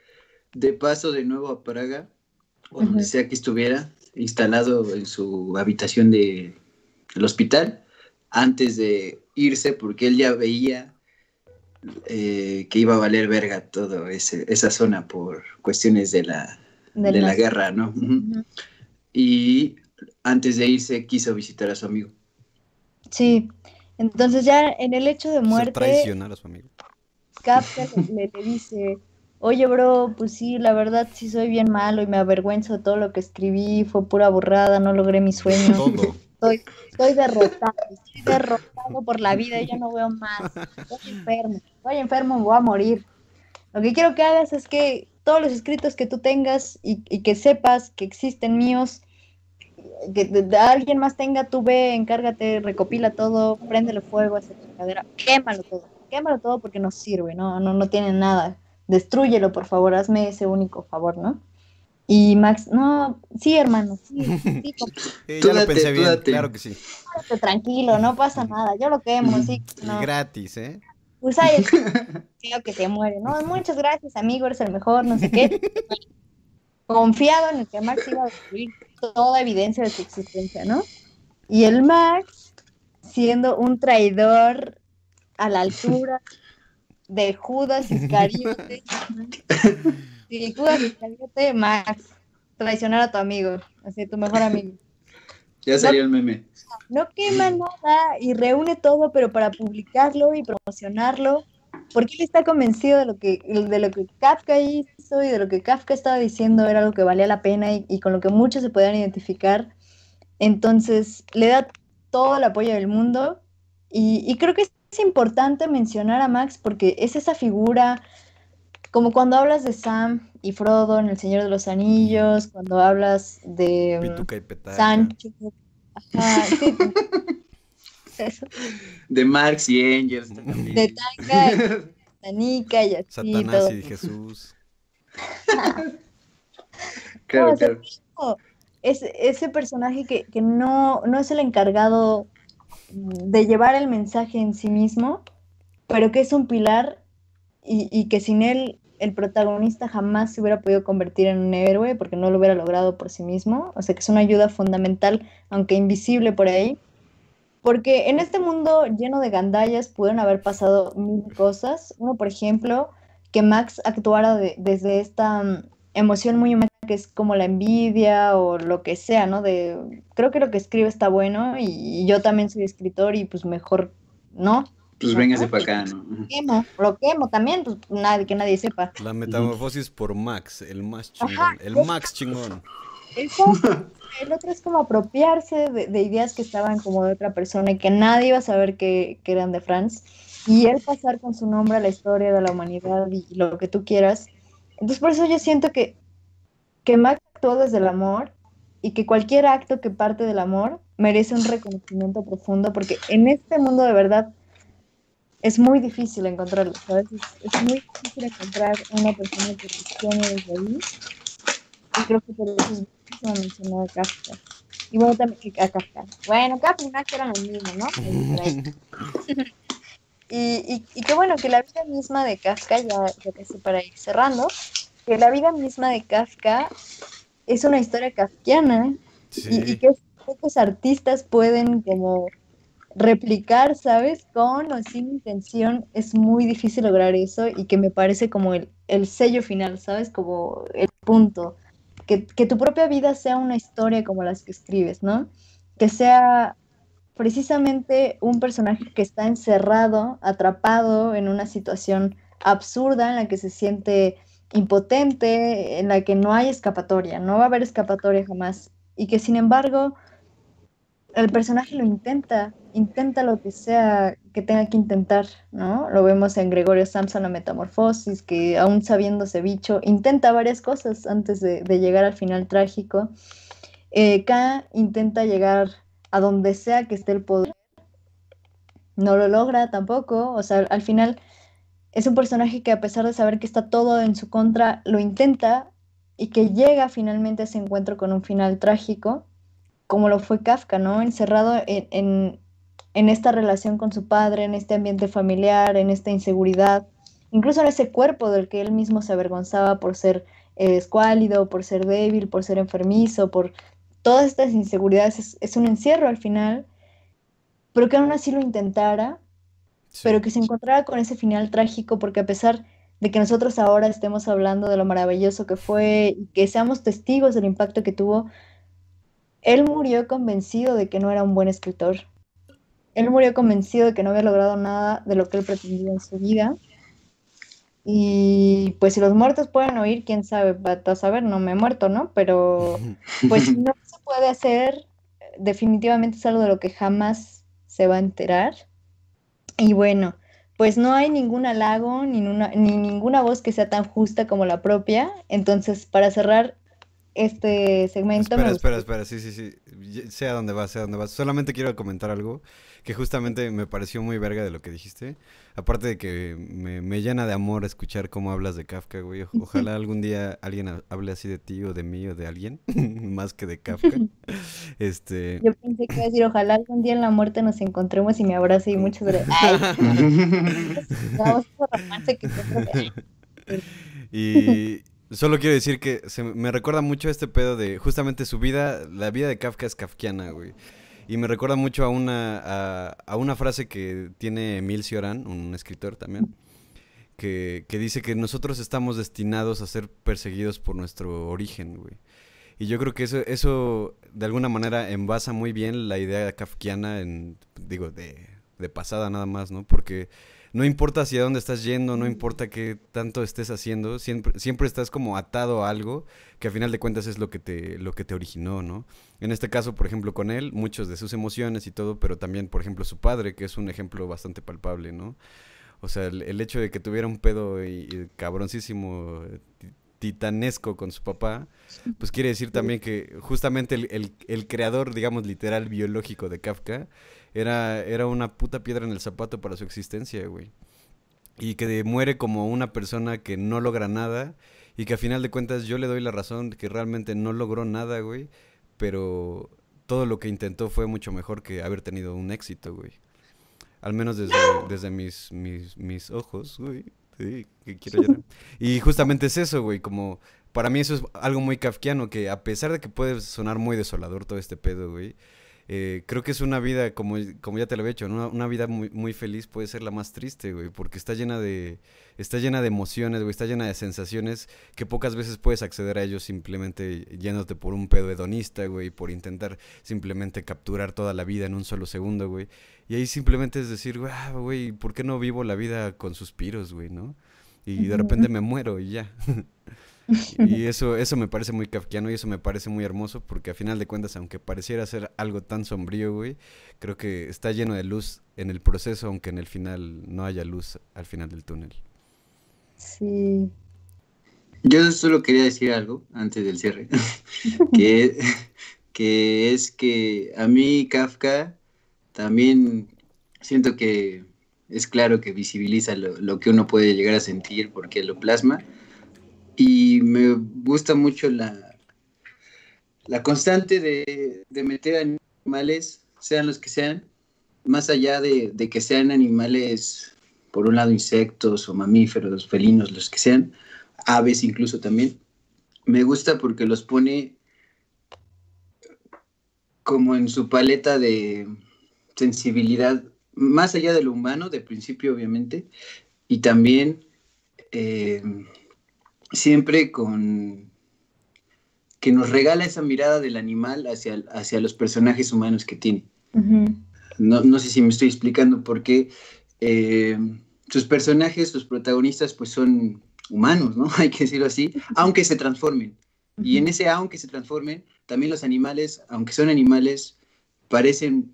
de paso de nuevo a Praga, o donde sea que estuviera, instalado en su habitación del hospital, antes de irse, porque él ya veía eh, que iba a valer verga todo esa zona por cuestiones de la, de la guerra, ¿no? Y antes de irse quiso visitar a su amigo. Sí, entonces ya en el hecho de muerte... traicionar a su amigo. Kafka le, le, dice, oye bro, pues sí, la verdad sí soy bien malo y me avergüenzo de todo lo que escribí, fue pura burrada, no logré mi sueño. Todo. Estoy, estoy derrotado, estoy derrotado por la vida, yo no veo más. Estoy enfermo, estoy enfermo, voy a morir. Lo que quiero que hagas es que todos los escritos que tú tengas y, que sepas que existen míos, que alguien más tenga, tú ve, encárgate, recopila todo, préndele fuego a esa chingadera, quémalo todo, quémalo todo porque no sirve, no, no, no tiene nada. Destrúyelo, por favor, hazme ese único favor, ¿no? Y Max, no, sí, hermano, sí, sí. [laughs] ya lo pensé bien, claro que sí. Tranquilo, no pasa nada, yo lo quemo, sí. Gratis, ¿eh? Pues ahí [laughs] creo que se muere, ¿no? Muchas gracias, amigo, eres el mejor, no sé qué. Confiado en el que Max iba a destruir toda evidencia de su existencia, ¿no? Y el Max, siendo un traidor a la altura [laughs] de Judas Iscariote, [laughs] y Judas Iscariote, Max, traicionar a tu amigo, así, tu mejor amigo. [laughs] Ya salió el meme no quema nada y reúne todo, pero para publicarlo y promocionarlo, porque él está convencido de lo que, de lo que Kafka hizo y de lo que Kafka estaba diciendo era algo que valía la pena y, con lo que muchos se puedan identificar. Entonces, le da todo el apoyo del mundo y, y creo que es importante mencionar a Max porque es esa figura, como cuando hablas de Sam y Frodo en El Señor de los Anillos, cuando hablas de Sancho, De Marx y Engels. De Tanga, [laughs] Tanica y así. Satanás y Jesús. [laughs] claro, claro. Es, ese personaje que, no, no es el encargado de llevar el mensaje en sí mismo, pero que es un pilar y, y, que sin él el protagonista jamás se hubiera podido convertir en un héroe porque no lo hubiera logrado por sí mismo. O sea que es una ayuda fundamental, aunque invisible por ahí. Porque en este mundo lleno de gandallas pudieron haber pasado mil cosas. Uno, por ejemplo, que Max actuara desde esta mm, emoción muy humana que es como la envidia o lo que sea, ¿no? De, creo que lo que escribe está bueno y, y yo también soy escritor y pues mejor, ¿no? Pues véngase para acá, ¿no? Lo quemo, lo quemo también, pues nadie, que nadie sepa. La metamorfosis por Max, el más chingón, el Max chingón. El otro es como apropiarse de, ideas que estaban como de otra persona y que nadie iba a saber que, eran de Franz. Y él pasar con su nombre a la historia de la humanidad y lo que tú quieras. Entonces por eso yo siento que, que Max actuó desde el amor y que cualquier acto que parte del amor merece un reconocimiento profundo porque en este mundo de verdad es muy difícil encontrarlo, ¿sabes? Es, muy difícil encontrar una persona que reaccione desde ahí. Y creo que por eso es muchísimo mencionado a Kafka. Y bueno, también a Kafka. Bueno, Kafka y Max eran los mismos, ¿no? [laughs] y, y, y qué bueno que la vida misma de Kafka, ya, ya casi para ir cerrando, que la vida misma de Kafka es una historia kafkiana y, y que pocos artistas pueden como replicar, ¿sabes? Con o sin intención es muy difícil lograr eso y que me parece como el, sello final, ¿sabes? Como el punto. Que, tu propia vida sea una historia como las que escribes, ¿no? Que sea precisamente un personaje que está encerrado, atrapado en una situación absurda en la que se siente impotente, en la que no hay escapatoria, no va a haber escapatoria jamás, y que sin embargo el personaje lo intenta, intenta lo que sea que tenga que intentar, ¿no? Lo vemos en Gregorio Samson, la metamorfosis, que aún sabiéndose bicho, intenta varias cosas antes de, llegar al final trágico. Eh, K intenta llegar a donde sea que esté el poder, no lo logra tampoco, o sea, al final es un personaje que a pesar de saber que está todo en su contra, lo intenta y que llega finalmente a ese encuentro con un final trágico, como lo fue Kafka, ¿no? Encerrado en, esta relación con su padre, en este ambiente familiar, en esta inseguridad, incluso en ese cuerpo del que él mismo se avergonzaba por ser eh, escuálido, por ser débil, por ser enfermizo, por todas estas inseguridades. Es, es un encierro al final, pero que aún así lo intentara pero que se encontrara con ese final trágico, porque a pesar de que nosotros ahora estemos hablando de lo maravilloso que fue y que seamos testigos del impacto que tuvo, él murió convencido de que no era un buen escritor. Él murió convencido de que no había logrado nada de lo que él pretendía en su vida. Y pues si los muertos pueden oír, quién sabe, a saber, no me he muerto, ¿no? Pero [laughs] pues si no se puede hacer, definitivamente es algo de lo que jamás se va a enterar. Y bueno, pues no hay ningún halago ni, ni ninguna voz que sea tan justa como la propia. Entonces, para cerrar este segmento... Espera, espera, espera, sí, sí, sí. Sé a dónde vas, sé a dónde vas. Solamente quiero comentar algo que justamente me pareció muy verga de lo que dijiste. Aparte de que me, llena de amor escuchar cómo hablas de Kafka, güey. [laughs] Ojalá algún día alguien hable así de ti o de mí o de alguien, [laughs] más que de Kafka. [laughs] este... Yo pensé que iba a decir, ojalá algún día en la muerte nos encontremos y me abrace y muchas gracias. y solo quiero decir que me recuerda mucho este pedo de justamente su vida, la vida de Kafka es kafkiana, güey. Y me recuerda mucho a una, a, una frase que tiene Emil Cioran, un escritor también, que, que, dice que nosotros estamos destinados a ser perseguidos por nuestro origen, güey. Y yo creo que eso, eso de alguna manera envasa muy bien la idea kafkiana en, digo, de, de pasada nada más, ¿no? Porque no importa hacia dónde estás yendo, no importa qué tanto estés haciendo, siempre, siempre estás como atado a algo que a final de cuentas es lo que te, lo que te originó, ¿no? En este caso, por ejemplo, con él, muchos de sus emociones y todo, pero también, por ejemplo, su padre, que es un ejemplo bastante palpable, ¿no? O sea, el, hecho de que tuviera un pedo y, cabroncísimo titanesco con su papá, pues quiere decir también que justamente el, el, creador, digamos, literal biológico de Kafka, era, era una puta piedra en el zapato para su existencia, güey. Y que muere como una persona que no logra nada y que a final de cuentas yo le doy la razón que realmente no logró nada, güey, pero todo lo que intentó fue mucho mejor que haber tenido un éxito, güey. Al menos desde, desde mis, mis, mis ojos, güey. Sí, que quiero llorar. Y justamente es eso, güey, como para mí eso es algo muy kafkiano, que a pesar de que puede sonar muy desolador todo este pedo, güey, eh, creo que es una vida, como, como ya te lo había dicho, una, vida muy, muy feliz puede ser la más triste, güey, porque está llena de, está llena de emociones, güey, está llena de sensaciones que pocas veces puedes acceder a ellos simplemente yéndote por un pedo hedonista, güey, por intentar simplemente capturar toda la vida en un solo segundo, güey. Y ahí simplemente es decir, ah, güey, ¿por qué no vivo la vida con suspiros, güey, no? Y de repente me muero y ya. [laughs] Y eso, eso me parece muy kafkiano y eso me parece muy hermoso porque a final de cuentas, aunque pareciera ser algo tan sombrío, güey, creo que está lleno de luz en el proceso, aunque en el final no haya luz al final del túnel. Sí. Yo solo quería decir algo antes del cierre, [laughs] que, que es que a mí Kafka también siento que es claro que visibiliza lo, lo que uno puede llegar a sentir porque lo plasma y me gusta mucho la, la constante de, meter animales, sean los que sean, más allá de, que sean animales, por un lado insectos o mamíferos, felinos, los que sean, aves incluso también. Me gusta porque los pone como en su paleta de sensibilidad, más allá de lo humano, de principio obviamente, y también eh, siempre con que nos regala esa mirada del animal hacia, hacia los personajes humanos que tiene. no, sé si me estoy explicando por qué eh, sus personajes, los protagonistas, pues son humanos, ¿no? [laughs] Hay que decirlo así, aunque se transformen. Y en ese aunque se transformen, también los animales, aunque son animales, parecen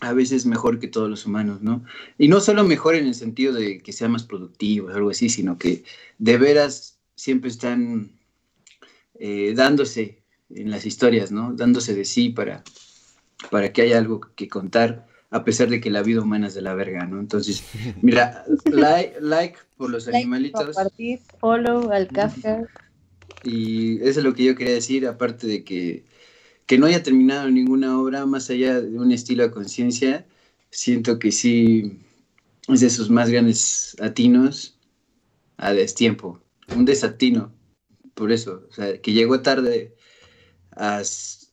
a veces mejor que todos los humanos, ¿no? Y no solo mejor en el sentido de que sean más productivos o algo así, sino que de veras siempre están eh, dándose en las historias, ¿no? Dándose de sí para, para que haya algo que contar, a pesar de que la vida humana es de la verga, ¿no? Entonces, [laughs] mira, like, like por los animalitos. follow al Kafka. Y eso es lo que yo quería decir, aparte de que, que no haya terminado ninguna obra más allá de un estilo a conciencia, siento que sí es de sus más grandes atinos a destiempo, un desatino, por eso, o sea, que llegó tarde a,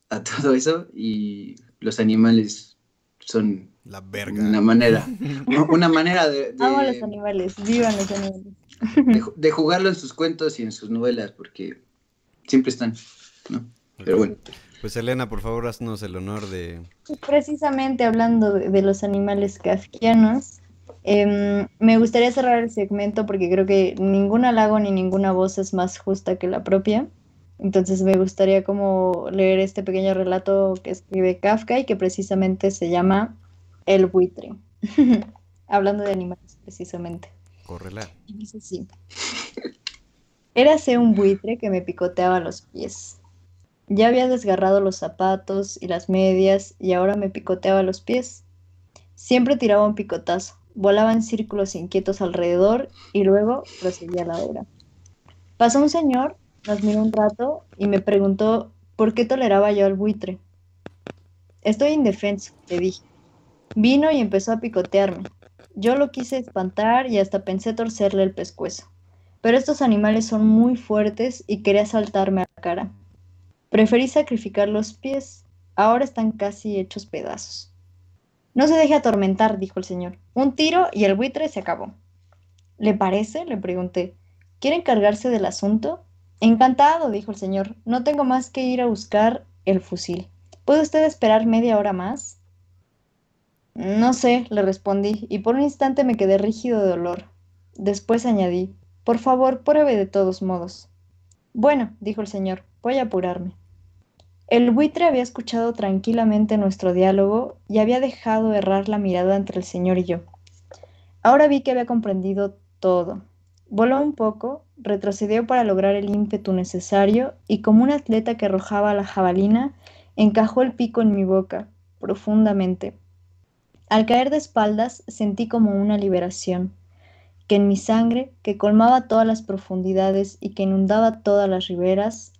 a todo eso y los animales son la verga. Una manera, una manera de, de Amo los animales, vivan los animales. De, jugarlo en sus cuentos y en sus novelas, porque siempre están, ¿no? Pero bueno. Pues Elena, por favor, haznos el honor de... Precisamente hablando de, los animales kafkianos, em, me gustaría cerrar el segmento porque creo que ningún halago ni ninguna voz es más justa que la propia. Entonces me gustaría como leer este pequeño relato que escribe Kafka y que precisamente se llama El buitre. [laughs] Hablando de animales precisamente. Córrela. Dice así. Érase un buitre que me picoteaba los pies. Ya había desgarrado los zapatos y las medias y ahora me picoteaba los pies. Siempre tiraba un picotazo, volaba en círculos inquietos alrededor y luego proseguía la obra. Pasó un señor nos miró un rato y me preguntó por qué toleraba yo al buitre. Estoy indefenso, le dije. Vino y empezó a picotearme. Yo lo quise espantar y hasta pensé torcerle el pescuezo. Pero estos animales son muy fuertes y quería saltarme a la cara. Preferí sacrificar los pies. Ahora están casi hechos pedazos. No se deje atormentar, dijo el señor. Un tiro y el buitre se acabó. ¿Le parece? le pregunté. ¿Quiere encargarse del asunto? Encantado, dijo el señor. No tengo más que ir a buscar el fusil. ¿Puede usted esperar media hora más? No sé, le respondí, y por un instante me quedé rígido de dolor. Después añadí, por favor, pruebe de todos modos. Bueno, dijo el señor, voy a apurarme. El buitre había escuchado tranquilamente nuestro diálogo y había dejado errar la mirada entre el señor y yo. Ahora vi que había comprendido todo. Voló un poco, retrocedió para lograr el ímpetu necesario y como un atleta que arrojaba la jabalina, encajó el pico en mi boca, profundamente. Al caer de espaldas sentí como una liberación, que en mi sangre, que colmaba todas las profundidades y que inundaba todas las riberas,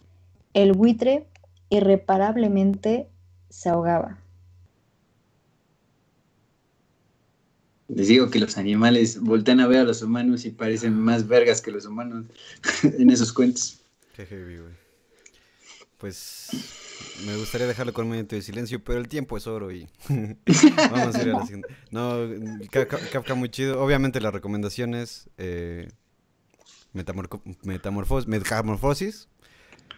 el buitre irreparablemente se ahogaba. Les digo que los animales voltean a ver a los humanos y parecen más vergas que los humanos [laughs] en esos cuentos. Qué heavy, güey. Pues me gustaría dejarlo con un momento de silencio, pero el tiempo es oro y [laughs] vamos a ir a la siguiente. No, Kafka muy chido. Obviamente las recomendaciones, eh, Metamorfosis,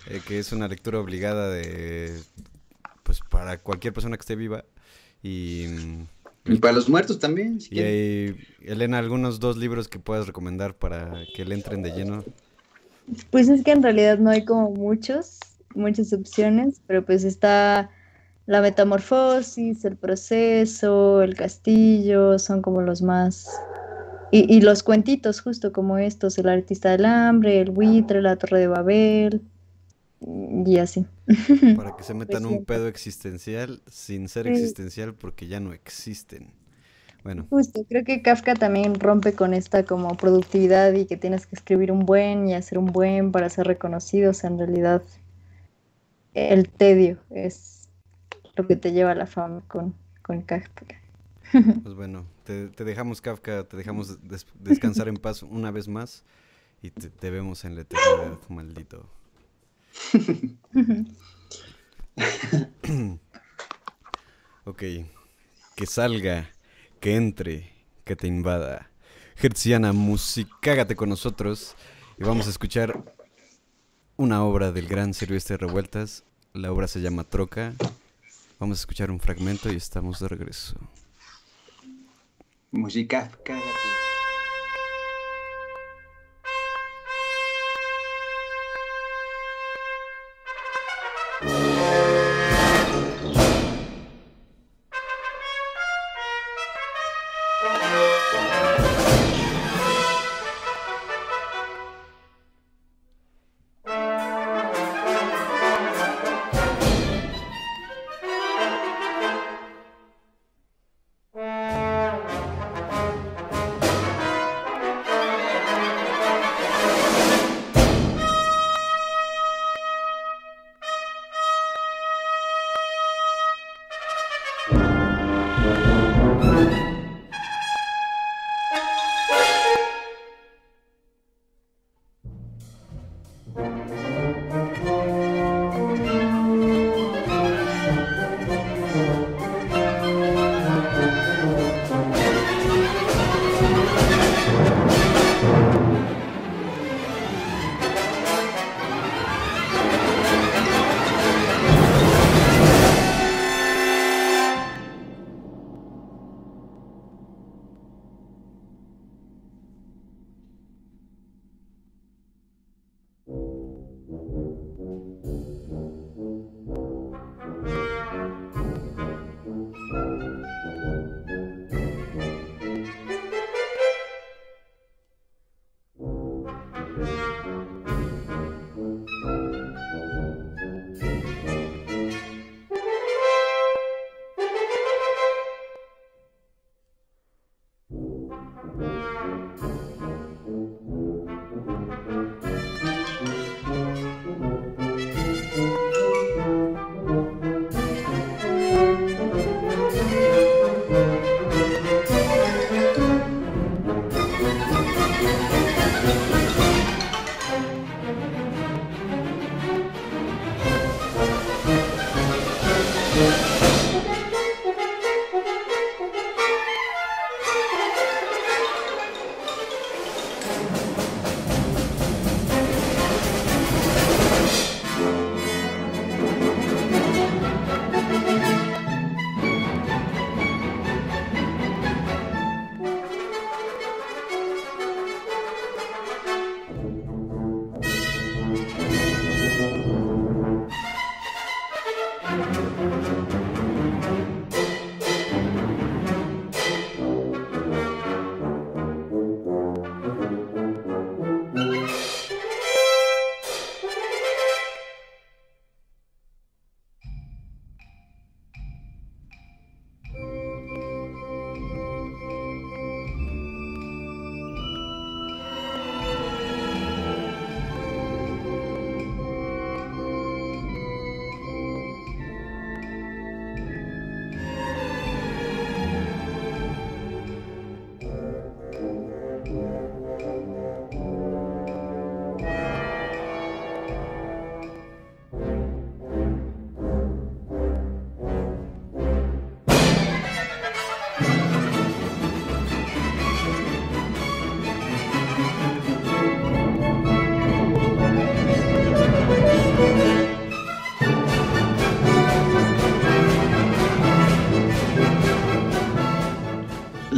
eh, que es una lectura obligada de, pues para cualquier persona que esté viva y y para los muertos también. y hay, Elena, algunos dos libros que puedas recomendar para que le entren de lleno. Pues es que en realidad no hay como muchos, muchas opciones, pero pues está la metamorfosis, el proceso, el castillo, son como los más... Y, y los cuentitos justo como estos, el artista del hambre, el buitre, la torre de Babel, y así. [laughs] Para que se metan un pedo existencial sin ser existencial porque ya no existen. Bueno. Justo, creo que Kafka también rompe con esta como productividad y que tienes que escribir un buen y hacer un buen para ser reconocidos. En realidad, el tedio es lo que te lleva a la fama con, con Kafka. [laughs] Pues bueno, te, dejamos Kafka, te dejamos descansar en paz una vez más y te, te vemos en la eternidad, maldito. [laughs] ok. Que salga, que entre, que te invada. Hertziana, musicágate con nosotros y vamos a escuchar una obra del gran Silvestre Revueltas. La obra se llama Troca. Vamos a escuchar un fragmento y estamos de regreso. Música,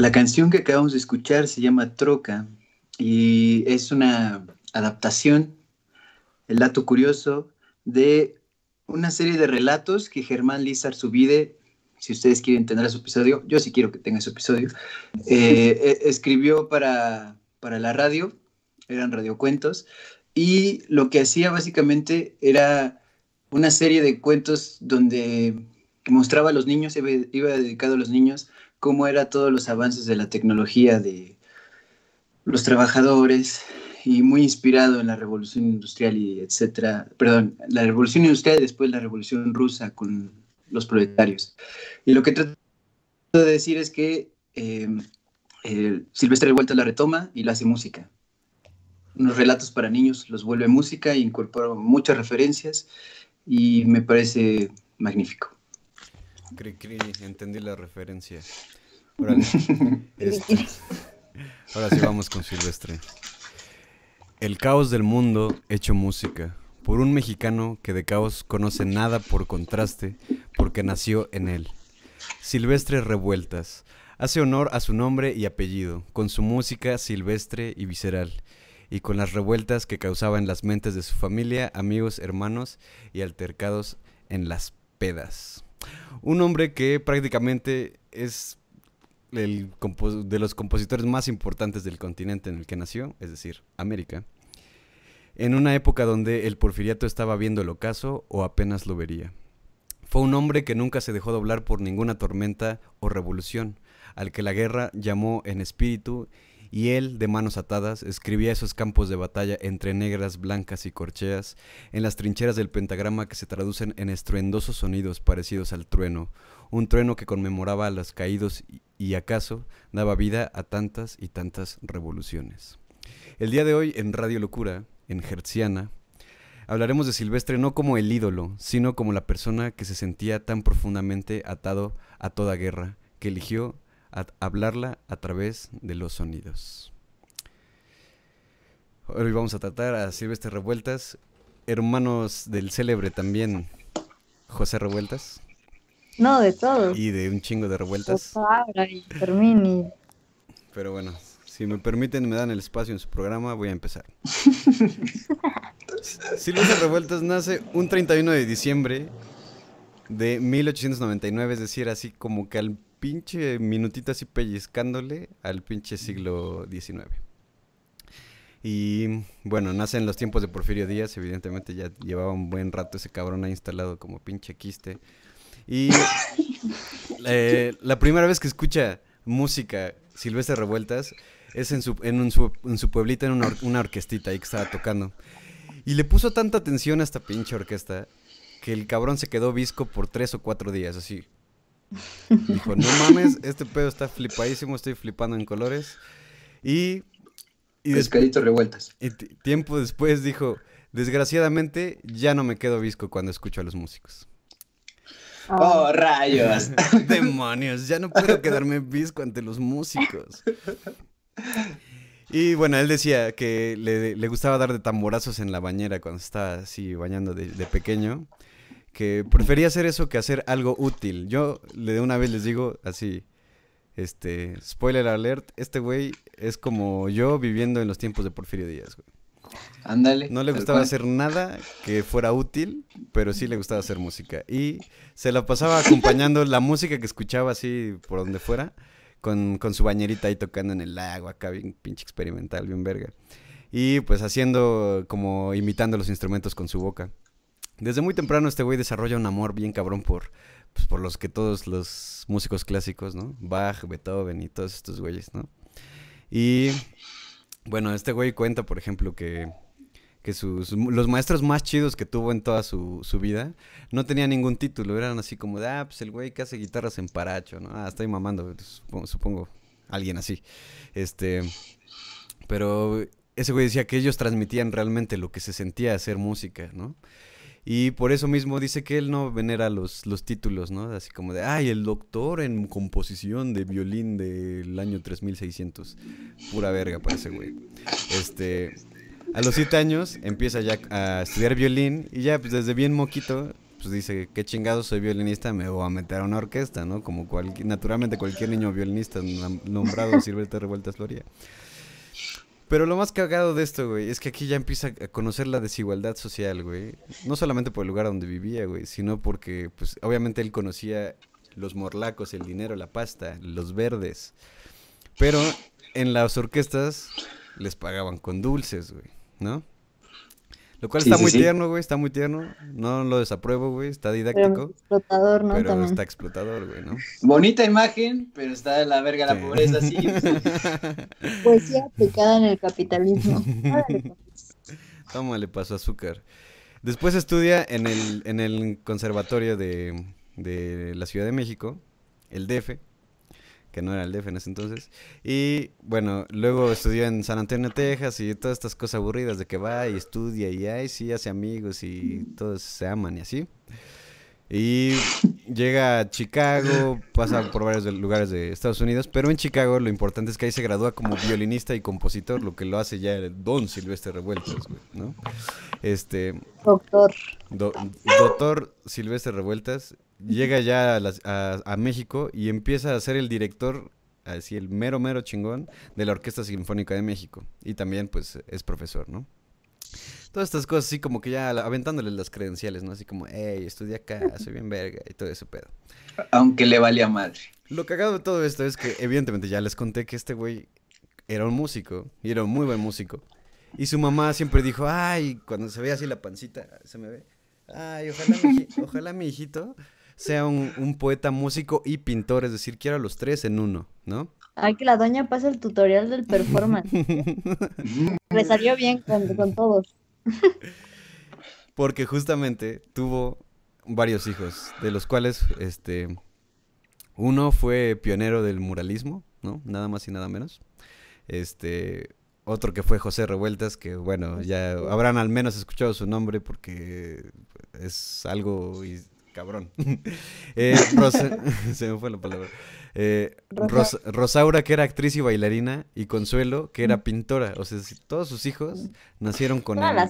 La canción que acabamos de escuchar se llama Troca y es una adaptación, el dato curioso, de una serie de relatos que Germán Lizar Subide, si ustedes quieren tener su episodio, yo sí quiero que tenga su episodio, eh, e, escribió para, para la radio, eran radiocuentos, y lo que hacía básicamente era una serie de cuentos donde mostraba a los niños, iba, iba dedicado a los niños, cómo eran todos los avances de la tecnología, de los trabajadores, y muy inspirado en la revolución industrial y etcétera, perdón, la revolución industrial y después la revolución rusa con los proletarios. Y lo que trato de decir es que eh, Silvestre de Vuelta la retoma y la hace música. Unos relatos para niños los vuelve música y incorpora muchas referencias y me parece magnífico. Cri, cri, entendí la referencia. [laughs] Este, ahora sí vamos con Silvestre. El caos del mundo hecho música, por un mexicano que de caos conoce nada por contraste, porque nació en él. Silvestre Revueltas, hace honor a su nombre y apellido, con su música silvestre y visceral, y con las revueltas que causaba en las mentes de su familia, amigos, hermanos y altercados en las pedas. Un hombre que prácticamente es de los compositores más importantes del continente en el que nació, es decir, América, en una época donde el porfiriato estaba viendo el ocaso o apenas lo vería. Fue un hombre que nunca se dejó doblar por ninguna tormenta o revolución, al que la guerra llamó en espíritu, y él, de manos atadas, escribía esos campos de batalla entre negras, blancas y corcheas, en las trincheras del pentagrama que se traducen en estruendosos sonidos parecidos al trueno, un trueno que conmemoraba a los caídos y, acaso daba vida a tantas y tantas revoluciones. El día de hoy en Radio Locura, en Hertziana, hablaremos de Silvestre no como el ídolo, sino como la persona que se sentía tan profundamente atado a toda guerra, que eligió hablarla a través de los sonidos. Hoy vamos a tratar a Silvestre Revueltas, hermanos del célebre también José Revueltas. No, de todo. Y de un chingo de revueltas. y Fermín Pero bueno, si me permiten, me dan el espacio en su programa, voy a empezar. [laughs] Silvestre Revueltas nace un 31 de diciembre de 1899, es decir, así como que al pinche minutito así pellizcándole al pinche siglo XIX. Y bueno, nace en los tiempos de Porfirio Díaz, evidentemente ya llevaba un buen rato ese cabrón ahí instalado como pinche quiste y [laughs] eh, la primera vez que escucha música Silvestre Revueltas es en su, en, su, en su pueblito, en una, una, orquestita ahí que estaba tocando. Y le puso tanta atención a esta pinche orquesta que el cabrón se quedó visco por tres o cuatro días, así. Dijo, no mames, este pedo está flipadísimo, estoy flipando en colores. Y... y Pescadito revueltas. Y tiempo después dijo, desgraciadamente ya no me quedo visco cuando escucho a los músicos. Oh, rayos. [laughs] Demonios, ya no puedo quedarme visco ante los músicos. Y bueno, él decía que le, gustaba dar de tamborazos en la bañera cuando estaba así bañando de, pequeño. Que prefería hacer eso que hacer algo útil. Yo de una vez les digo así, este, spoiler alert, este güey es como yo viviendo en los tiempos de Porfirio Díaz, güey. Ándale. No le gustaba hacer nada que fuera útil, pero sí le gustaba hacer música. Y se la pasaba acompañando la música que escuchaba así por donde fuera, con, su bañerita ahí tocando en el lago, acá bien pinche experimental, bien verga. Y pues haciendo como imitando los instrumentos con su boca. Desde muy temprano este güey desarrolla un amor bien cabrón por, pues, por los que todos los músicos clásicos, ¿no? Bach, Beethoven y todos estos güeyes, ¿no? Y bueno, este güey cuenta, por ejemplo, que, que sus, los maestros más chidos que tuvo en toda su, su, vida no tenían ningún título, eran así como de, ah, pues el güey que hace guitarras en paracho, ¿no? Ah, estoy mamando, supongo, alguien así. Este, pero ese güey decía que ellos transmitían realmente lo que se sentía hacer música, ¿no? Y por eso mismo dice que él no venera los, los títulos, ¿no? Así como de, ay, el doctor en composición de violín del año 3600. Pura verga parece, güey. Este, a los siete años empieza ya a estudiar violín y ya pues desde bien moquito pues dice, qué chingado soy violinista, me voy a meter a una orquesta, ¿no? Como cualquier, naturalmente cualquier niño violinista nombrado [laughs] Silvestre Revueltas lo haría. Pero lo más cagado de esto, güey, es que aquí ya empieza a conocer la desigualdad social, güey. No solamente por el lugar donde vivía, güey, sino porque, pues, obviamente él conocía los morlacos, el dinero, la pasta, los verdes. Pero en las orquestas les pagaban con dulces, güey, ¿no? Lo cual está muy tierno, güey, está muy tierno. No lo desapruebo, güey, está didáctico. Pero explotador, ¿no? Pero está explotador, güey, ¿no? Bonita imagen, pero está de la verga la pobreza, sí. [laughs] Poesía aplicada en el capitalismo. Tómale paso azúcar. Después estudia en el, en el conservatorio de, de la Ciudad de México, el DF que no era el DF en ese entonces. Y bueno, luego estudió en San Antonio, Texas y todas estas cosas aburridas de que va y estudia y ay, sí, hace amigos y todos se aman y así. Y llega a Chicago, pasa por varios lugares de Estados Unidos, pero en Chicago lo importante es que ahí se gradúa como violinista y compositor, lo que lo hace ya el Don Silvestre Revueltas, ¿no? Este... Doctor. doctor Silvestre Revueltas llega ya a, México y empieza a ser el director, así el mero, mero chingón de la Orquesta Sinfónica de México. Y también, pues, es profesor, ¿no? Todas estas cosas así como que ya aventándole las credenciales, ¿no? Así como, hey, estudia acá, soy bien verga y todo ese pedo. Aunque le valía madre. Lo cagado de todo esto es que, evidentemente, ya les conté que este güey era un músico y era un muy buen músico. Y su mamá siempre dijo, ay, cuando se ve así la pancita, se me ve, ay, ojalá mi, ojalá mi hijito sea un, poeta, músico y pintor, es decir, quiero a los tres en uno, ¿no? Ay, que la doña pasa el tutorial del performance. [laughs] Le salió bien con, todos. Porque justamente tuvo varios hijos, de los cuales, este, uno fue pionero del muralismo, ¿no? Nada más y nada menos. Este, otro que fue José Revueltas, que bueno, ya habrán al menos escuchado su nombre porque es algo cabrón. [laughs] Eh, [laughs] se me fue la palabra. Eh, Rosaura, que era actriz y bailarina, y Consuelo, que era pintora. O sea, todos sus hijos nacieron con el,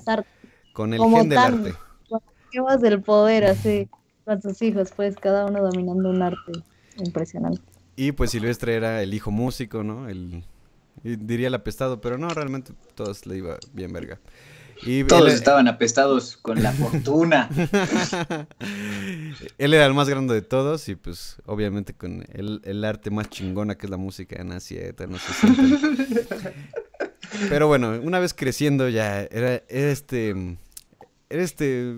con el gen del arte. Con del poder, así, con sus hijos, pues, cada uno dominando un arte impresionante. Y pues Silvestre era el hijo músico, ¿no? El, diría el apestado, pero no, realmente todos le iba bien verga. Todos estaban apestados con la fortuna. [laughs] él era el más grande de todos y pues obviamente con el, arte más chingona que es la música nacieta, no sé Pero bueno, una vez creciendo ya era, era este era este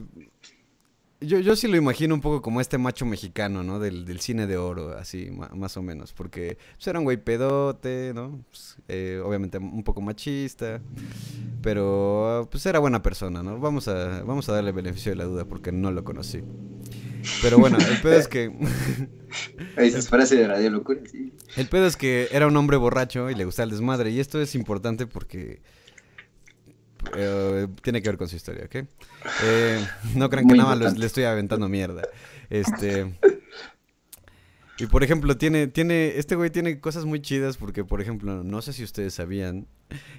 yo, yo sí lo imagino un poco como este macho mexicano, ¿no? Del, del cine de oro, así, más o menos. Porque pues, era un güey pedote, ¿no? Pues, eh, obviamente un poco machista. Pero pues era buena persona, ¿no? Vamos a, vamos a darle beneficio de la duda porque no lo conocí. Pero bueno, el pedo es que... [laughs] Esas frases de radio locura, sí. El pedo es que era un hombre borracho y le gustaba el desmadre. Y esto es importante porque eh, tiene que ver con su historia, ¿ok? Eh, no crean que nada más le estoy aventando mierda. Este. Y por ejemplo, tiene, tiene, este güey tiene cosas muy chidas porque, por ejemplo, no sé si ustedes sabían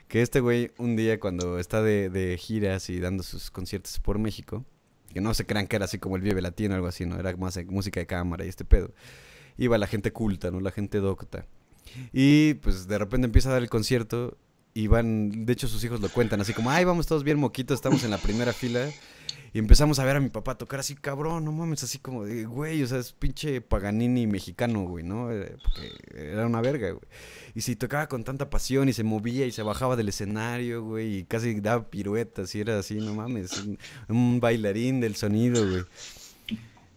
que este güey un día cuando está de, de giras y dando sus conciertos por México, que no se crean que era así como el Vive Latino o algo así, ¿no? Era más música de cámara y este pedo. Iba la gente culta, ¿no? La gente docta. Y pues de repente empieza a dar el concierto y van, de hecho sus hijos lo cuentan, así como, ay, vamos todos bien moquitos, estamos en la primera fila. Y empezamos a ver a mi papá tocar así, cabrón, no mames, así como de, güey, o sea, es pinche Paganini mexicano, güey, ¿no? Eh, porque era una verga, güey. Y si tocaba con tanta pasión y se movía y se bajaba del escenario, güey, y casi daba piruetas y era así, no mames, un bailarín del sonido, güey.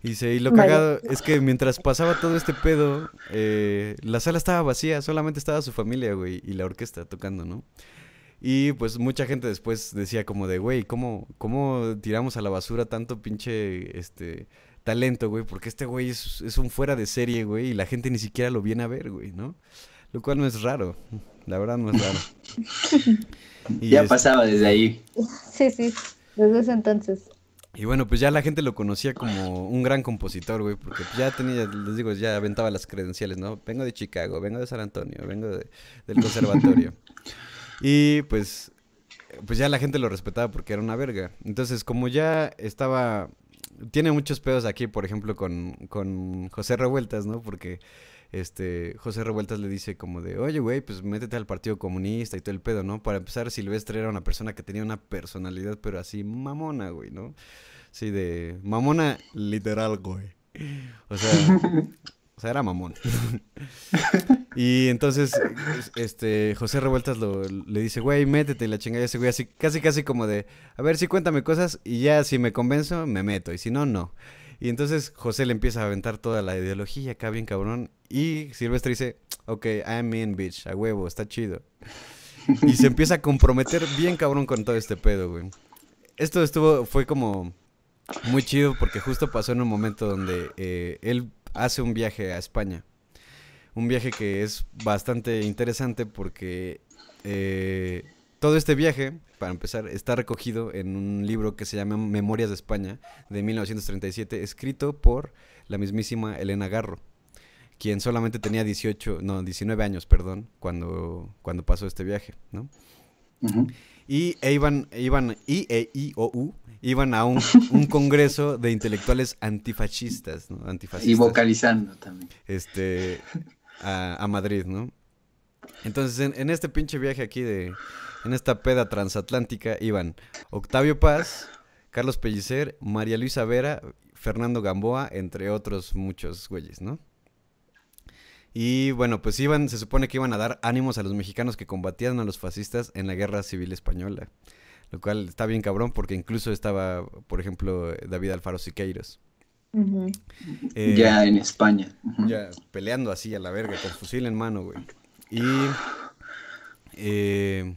Y, lo cagado es que mientras pasaba todo este pedo, eh, la sala estaba vacía, solamente estaba su familia, güey, y la orquesta tocando, ¿no? Y pues mucha gente después decía como de, güey, ¿cómo, ¿cómo tiramos a la basura tanto pinche este talento, güey? Porque este güey es, es, un fuera de serie, güey, y la gente ni siquiera lo viene a ver, güey, ¿no? Lo cual no es raro, la verdad no es raro. [laughs] ya pasaba desde ahí. Sí, sí, desde ese entonces. Y bueno, pues ya la gente lo conocía como un gran compositor, güey, porque ya tenía, les digo, ya aventaba las credenciales, ¿no? Vengo de Chicago, vengo de San Antonio, vengo de, del conservatorio. [laughs] y pues, pues ya la gente lo respetaba porque era una verga. Entonces, como ya estaba tiene muchos pedos aquí, por ejemplo, con, con José Revueltas, ¿no? Porque este, José Revueltas le dice como de, oye, güey, pues métete al Partido Comunista y todo el pedo, ¿no? Para empezar, Silvestre era una persona que tenía una personalidad, pero así mamona, güey, ¿no? Sí, de mamona literal, güey. O sea, [laughs] o sea, era mamón. [laughs] y entonces, este, José Revueltas lo, le dice, güey, métete y la chingada ese güey, así, casi, casi como de, a ver, sí, cuéntame cosas y ya si me convenzo, me meto, y si no, no. Y entonces José le empieza a aventar toda la ideología acá bien cabrón. Y Silvestre dice, ok, I'm in, bitch, a huevo, está chido. Y se empieza a comprometer bien cabrón con todo este pedo, güey. Esto estuvo, fue como muy chido porque justo pasó en un momento donde eh, él hace un viaje a España. Un viaje que es bastante interesante porque eh, todo este viaje, para empezar, está recogido en un libro que se llama Memorias de España, de 1937, escrito por la mismísima Elena Garro, quien solamente tenía 18, no, 19 años, perdón, cuando, cuando pasó este viaje, ¿no? Y e iban, iban, y, e, I, O, U, iban a un, [laughs] congreso de intelectuales antifascistas, ¿no? Antifascistas. Y vocalizando también. Este, a, Madrid, ¿no? Entonces, en, en, este pinche viaje aquí de, en esta peda transatlántica iban Octavio Paz, Carlos Pellicer, María Luisa Vera, Fernando Gamboa, entre otros muchos güeyes, ¿no? Y bueno, pues iban, se supone que iban a dar ánimos a los mexicanos que combatían a los fascistas en la guerra civil española. Lo cual está bien cabrón porque incluso estaba, por ejemplo, David Alfaro Siqueiros. Eh, ya en España. Ya peleando así a la verga, con fusil en mano, güey. Y eh,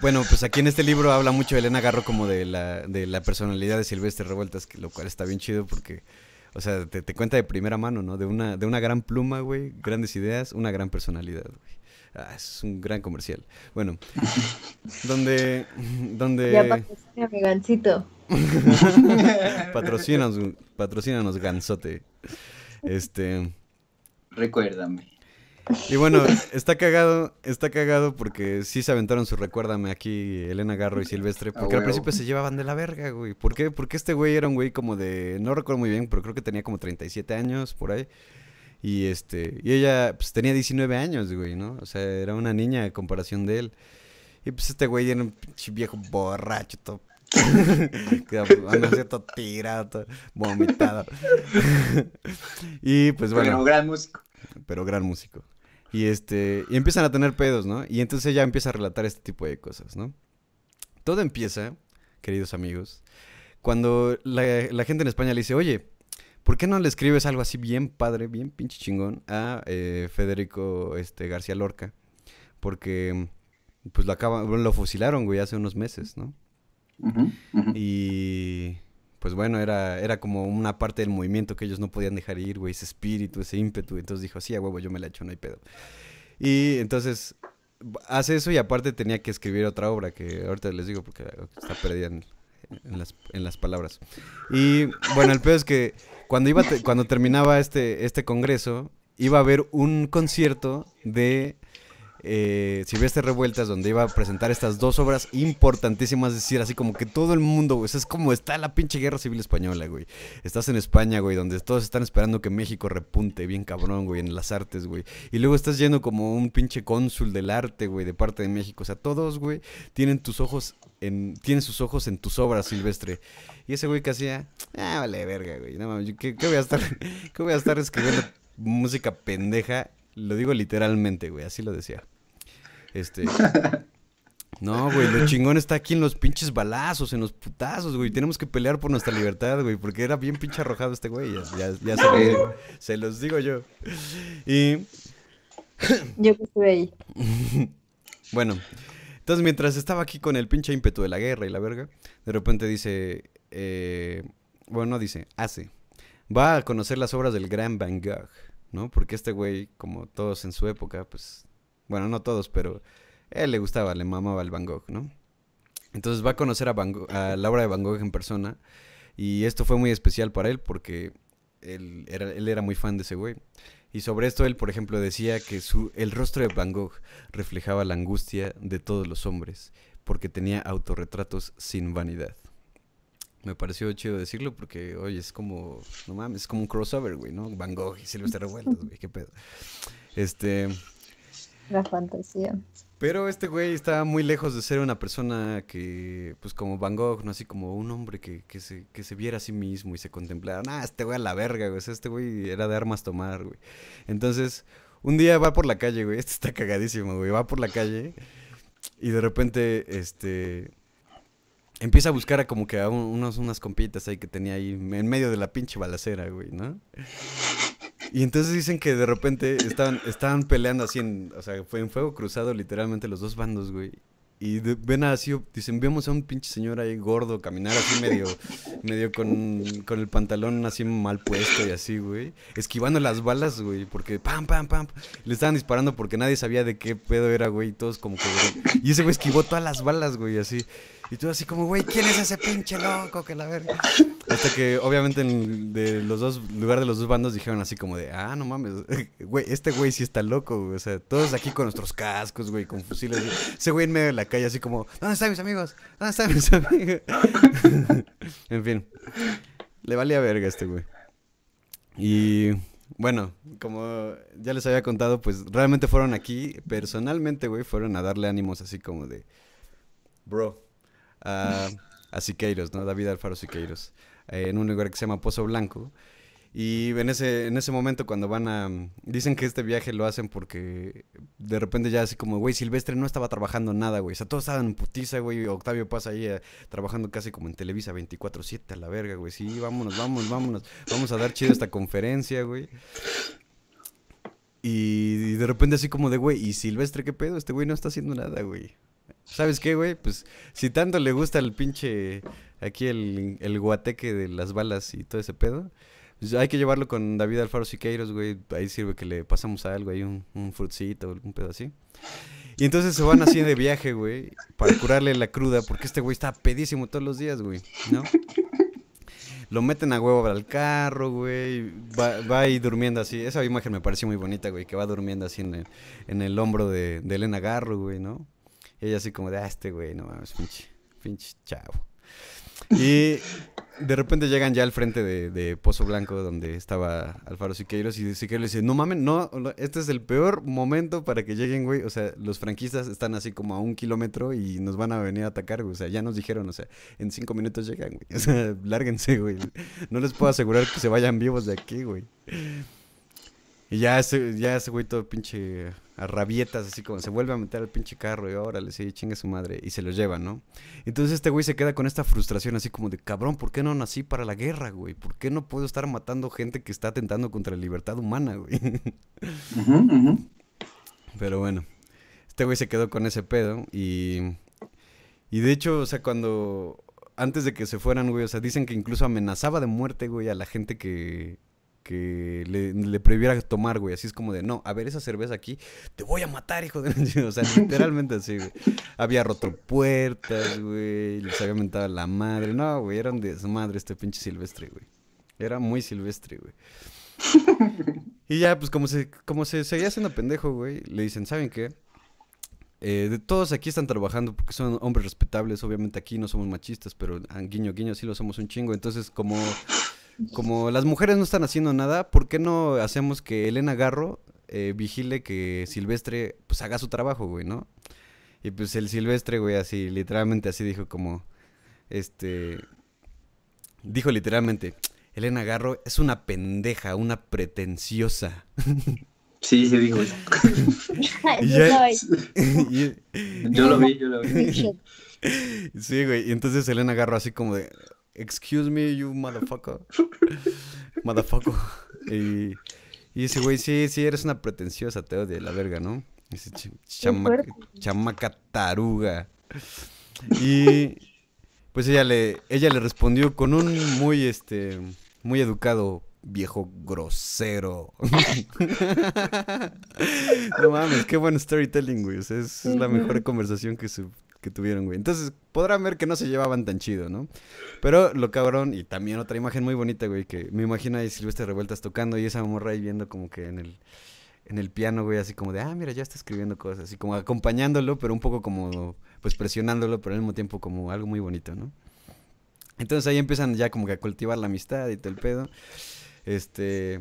bueno, pues aquí en este libro habla mucho Elena Garro como de la, de la personalidad de Silvestre Revueltas, que, lo cual está bien chido porque, o sea, te, cuenta de primera mano, ¿no? De una, de una gran pluma, güey, grandes ideas, una gran personalidad, güey. Ah, es un gran comercial. Bueno, [laughs] donde... donde... Ya patrocina mi gancito. [laughs] patrocínanos, patrocínanos, gansote. Este... Recuérdame. Y bueno, está cagado, está cagado porque sí se aventaron su recuérdame aquí Elena Garro y Silvestre, porque al principio se llevaban de la verga, güey. ¿Por qué? Porque este güey era un güey como de, no recuerdo muy bien, pero creo que tenía como 37 años por ahí. Y este, y ella pues tenía 19 años, güey, ¿no? O sea, era una niña en comparación de él. Y pues este güey era un pinche viejo borracho, todo [laughs] anda todo tirado, vomitado. [laughs] y pues bueno. Pero gran músico. Pero gran músico. Y este, y empiezan a tener pedos, ¿no? Y entonces ella empieza a relatar este tipo de cosas, ¿no? Todo empieza, queridos amigos, cuando la, gente en España le dice, oye, ¿por qué no le escribes algo así bien padre, bien pinche chingón a eh, Federico este, García Lorca? Porque, pues lo acaban, lo fusilaron, güey, hace unos meses, ¿no? Y pues bueno, era, era como una parte del movimiento que ellos no podían dejar ir, güey, ese espíritu, ese ímpetu. Entonces dijo, sí, a huevo, yo me la echo, no hay pedo. Y entonces hace eso y aparte tenía que escribir otra obra que ahorita les digo porque está perdida en, las, en las, palabras. Y bueno, el pedo es que cuando, iba cuando terminaba este, este congreso, iba a haber un concierto de eh, Silvestre Revueltas, donde iba a presentar estas dos obras importantísimas, decir, así como que todo el mundo, güey, es como está la pinche guerra civil española, güey. Estás en España, güey, donde todos están esperando que México repunte bien cabrón, güey, en las artes, güey. Y luego estás yendo como un pinche cónsul del arte, güey, de parte de México. O sea, todos, güey, tienen tus ojos en, tienen sus ojos en tus obras, Silvestre. Y ese güey que hacía, ah, vale, verga, güey. No ¿qué, voy a estar, [laughs] qué voy a estar escribiendo música pendeja? Lo digo literalmente, güey, así lo decía. Este. No, güey, lo chingón está aquí en los pinches balazos, en los putazos, güey. Tenemos que pelear por nuestra libertad, güey, porque era bien pinche arrojado este güey. Ya, ya, se, los digo, yo. Y. Yo que estuve ahí. [laughs] bueno, entonces mientras estaba aquí con el pinche ímpetu de la guerra y la verga, de repente dice. Eh, bueno, dice, hace. Va a conocer las obras del gran Van Gogh, ¿no? Porque este güey, como todos en su época, pues bueno, no todos, pero él le gustaba, le mamaba el Van Gogh, ¿no? Entonces va a conocer a, Van a la obra de Van Gogh en persona. Y esto fue muy especial para él porque él era, él era muy fan de ese güey. Y sobre esto él, por ejemplo, decía que su, el rostro de Van Gogh reflejaba la angustia de todos los hombres porque tenía autorretratos sin vanidad. me pareció chido decirlo porque, oye, es como, no mames, es como un crossover, güey, ¿no? Van Gogh y Silvestre Revueltas, güey, qué pedo. Este... La fantasía. Pero este güey está muy lejos de ser una persona que, pues como Van Gogh, ¿no? Así como un hombre que, que, se, que se viera a sí mismo y se contemplara. Ah, este güey a la verga, güey. este güey era de armas tomar, güey. Entonces, un día va por la calle, güey. [laughs] Este está cagadísimo, güey. Va por la calle y de repente, este... Empieza a buscar a como que a unos, unas compitas ahí que tenía ahí en medio de la pinche balacera, güey, ¿no? Y entonces dicen que de repente estaban, estaban peleando así en, o sea, fue en fuego cruzado literalmente los dos bandos, güey. Y ven así, dicen, vemos a un pinche señor ahí gordo caminar así medio, medio con, con el pantalón así mal puesto y así, güey. Esquivando las balas, güey, porque pam, pam, pam. Le estaban disparando porque nadie sabía de qué pedo era, güey. Y todos como que, Y ese güey esquivó todas las balas, güey, así. Y tú así como, güey, ¿quién es ese pinche loco que la verga? Hasta que obviamente en, de los dos, lugar de los dos bandos dijeron así como de, ah, no mames, [laughs] güey, este güey sí está loco, güey. O sea, todos aquí con nuestros cascos, güey, con fusiles. Ese güey en medio de la calle así como, ¿dónde están mis amigos? ¿Dónde están mis amigos? [laughs] en fin, le valía verga a este güey. Y bueno, como ya les había contado, pues realmente fueron aquí, personalmente, güey, fueron a darle ánimos así como de, bro, a, Siqueiros, ¿no? David Alfaro Siqueiros, eh, en un lugar que se llama Pozo Blanco. Y en ese, en ese momento cuando van a... Dicen que este viaje lo hacen porque de repente ya así como, güey, Silvestre no estaba trabajando nada, güey. O sea, todos estaban en putiza, güey. Octavio pasa ahí eh, trabajando casi como en Televisa 24-7 a la verga, güey. Sí, vámonos, vámonos, vámonos. Vamos a dar chido esta conferencia, güey. Y, y de repente así como de, güey, ¿y Silvestre qué pedo? Este güey no está haciendo nada, güey. ¿Sabes qué, güey? Pues si tanto le gusta el pinche. Aquí el, el guateque de las balas y todo ese pedo. Pues hay que llevarlo con David Alfaro Siqueiros, güey. Ahí sirve que le pasamos algo, ahí un, un frutcito, algún pedo así. Y entonces se van así de viaje, güey, para curarle la cruda, porque este güey está pedísimo todos los días, güey, ¿no? Lo meten a huevo al carro, güey. Va, va ahí durmiendo así. Esa imagen me pareció muy bonita, güey, que va durmiendo así en el, en el hombro de Elena Garro, güey, ¿no? Ella así como de, ah, este güey, no mames, pinche, pinche chavo. Y de repente llegan ya al frente de, Pozo Blanco, donde estaba Alfaro Siqueiros, y Siqueiros dice, no mames, no, este es el peor momento para que lleguen, güey. O sea, los franquistas están así como a un kilómetro y nos van a venir a atacar, güey. O sea, ya nos dijeron, o sea, en cinco minutos llegan, güey. [laughs] O sea, lárguense, güey. No les puedo asegurar que se vayan vivos de aquí, güey. Y ya ese, ya ese güey todo pinche a rabietas, así como se vuelve a meter al pinche carro y órale, sí, chingue su madre, y se lo lleva, ¿no? Entonces este güey se queda con esta frustración así como de, cabrón, ¿por qué no nací para la guerra, güey? ¿Por qué no puedo estar matando gente que está atentando contra la libertad humana, güey? [laughs] Pero bueno, este güey se quedó con ese pedo y... Y de hecho, o sea, cuando... Antes de que se fueran, güey, o sea, dicen que incluso amenazaba de muerte, güey, a la gente que, que le, prohibiera tomar, güey. Así es como de, no, a ver esa cerveza aquí, te voy a matar, hijo de... [laughs] o sea, literalmente así, güey. Había roto puertas, güey, les había mentado la madre. No, güey, eran de su madre este pinche silvestre, güey. Era muy silvestre, güey. y ya, pues como se, como se seguía haciendo pendejo, güey, le dicen, ¿saben qué? Eh, de todos aquí están trabajando porque son hombres respetables. Obviamente aquí no somos machistas, pero guiño, guiño, sí lo somos un chingo. Entonces, como como las mujeres no están haciendo nada, ¿por qué no hacemos que Elena Garro eh, vigile que Silvestre pues haga su trabajo, güey, ¿no? Y pues el Silvestre, güey, así, literalmente así dijo como, este, dijo literalmente, Elena Garro es una pendeja, una pretenciosa. [laughs] Sí, se dijo eso. [laughs] [laughs] yo lo vi, yo lo vi. Sí, güey, y entonces Elena Garro así como de, excuse me, you motherfucker. [laughs] motherfucker. Y, y ese güey, sí, sí, eres una pretenciosa, te de la verga, ¿no? Dice, chamaca, taruga. Y pues ella le, ella le respondió con un muy, este, muy educado viejo grosero. [laughs] no mames, qué buen storytelling, güey. es, la mejor conversación que, su, que tuvieron, güey. Entonces, podrán ver que no se llevaban tan chido, ¿no? Pero lo cabrón, y también otra imagen muy bonita, güey, que me imagino ahí Silvestre Revueltas tocando y esa morra ahí viendo como que en el, en el piano, güey, así como de, ah, mira, ya está escribiendo cosas, así como acompañándolo, pero un poco como, pues presionándolo, pero al mismo tiempo como algo muy bonito, ¿no? Entonces ahí empiezan ya como que a cultivar la amistad y todo el pedo. Este,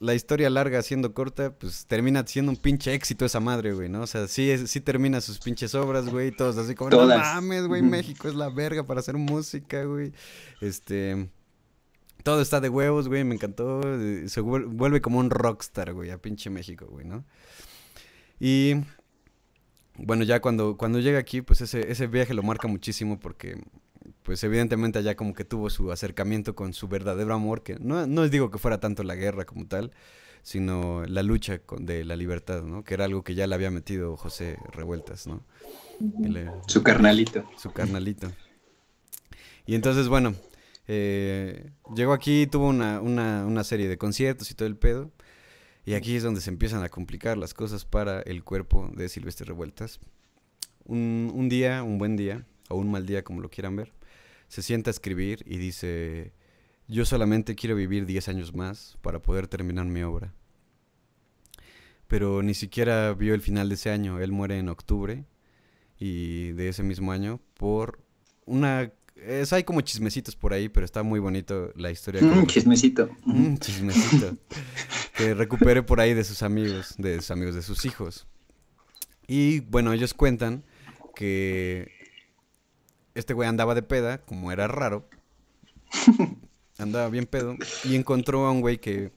la historia larga siendo corta, pues termina siendo un pinche éxito esa madre, güey, ¿no? O sea, sí, sí termina sus pinches obras, güey, todos así como, no mames, güey, México es la verga para hacer música, güey. Este, todo está de huevos, güey, me encantó. Se vuelve como un rockstar, güey, a pinche México, güey, ¿no? Y bueno, ya cuando, cuando llega aquí, pues ese, ese viaje lo marca muchísimo porque pues evidentemente allá como que tuvo su acercamiento con su verdadero amor, que no, no les digo que fuera tanto la guerra como tal, sino la lucha con, de la libertad, ¿no? Que era algo que ya le había metido José Revueltas, ¿no? su carnalito. Su carnalito. Y entonces, bueno, eh, llegó aquí, tuvo una, una, una serie de conciertos y todo el pedo. Y aquí es donde se empiezan a complicar las cosas para el cuerpo de Silvestre Revueltas. Un, un día, un buen día, o un mal día, como lo quieran ver, se sienta a escribir y dice, yo solamente quiero vivir 10 años más para poder terminar mi obra. Pero ni siquiera vio el final de ese año, él muere en octubre y de ese mismo año por una... Es, hay como chismecitos por ahí, pero está muy bonito la historia. Mm, chismecito. Mm, chismecito. [laughs] que recupere por ahí de sus amigos, de sus amigos, de sus hijos. Y bueno, ellos cuentan que este güey andaba de peda, como era raro. [laughs] andaba bien pedo. Y encontró a un güey que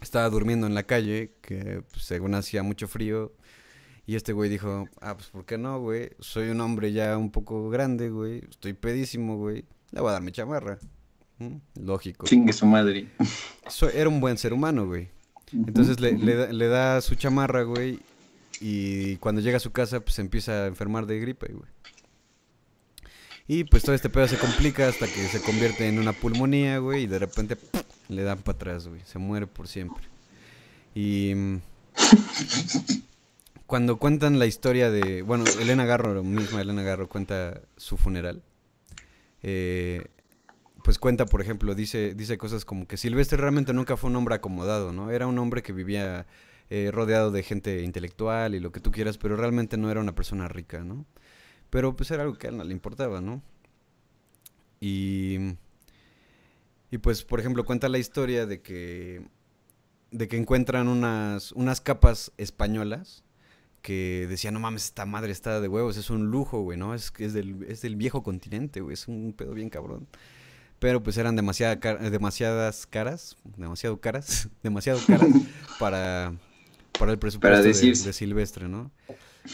estaba durmiendo en la calle, que pues, según hacía mucho frío. Y este güey dijo, ah, pues ¿por qué no, güey? Soy un hombre ya un poco grande, güey. Estoy pedísimo, güey. Le voy a dar mi chamarra. ¿Mm? Lógico. Chingue su madre. [laughs] era un buen ser humano, güey. Entonces le, le, da su chamarra, güey. Y cuando llega a su casa, pues empieza a enfermar de gripe, güey. Y pues todo este pedo se complica hasta que se convierte en una pulmonía, güey, y de repente le dan para atrás, güey. Se muere por siempre. Y mm, cuando cuentan la historia de, bueno, Elena Garro, misma Elena Garro cuenta su funeral. Eh, pues cuenta, por ejemplo, dice, dice cosas como que Silvestre realmente nunca fue un hombre acomodado, ¿no? Era un hombre que vivía eh, rodeado de gente intelectual y lo que tú quieras, pero realmente no era una persona rica, ¿no? Pero pues era algo que a él no le importaba, ¿no? Y, y pues, por ejemplo, cuenta la historia de que, de que encuentran unas, unas capas españolas que decían, no mames, esta madre está de huevos, es un lujo, güey, ¿no? Es, es, del, es del viejo continente, güey, es un pedo bien cabrón. Pero pues eran demasiada demasiadas caras, demasiado caras, [laughs] demasiado caras para, para el presupuesto de, de Silvestre, ¿no?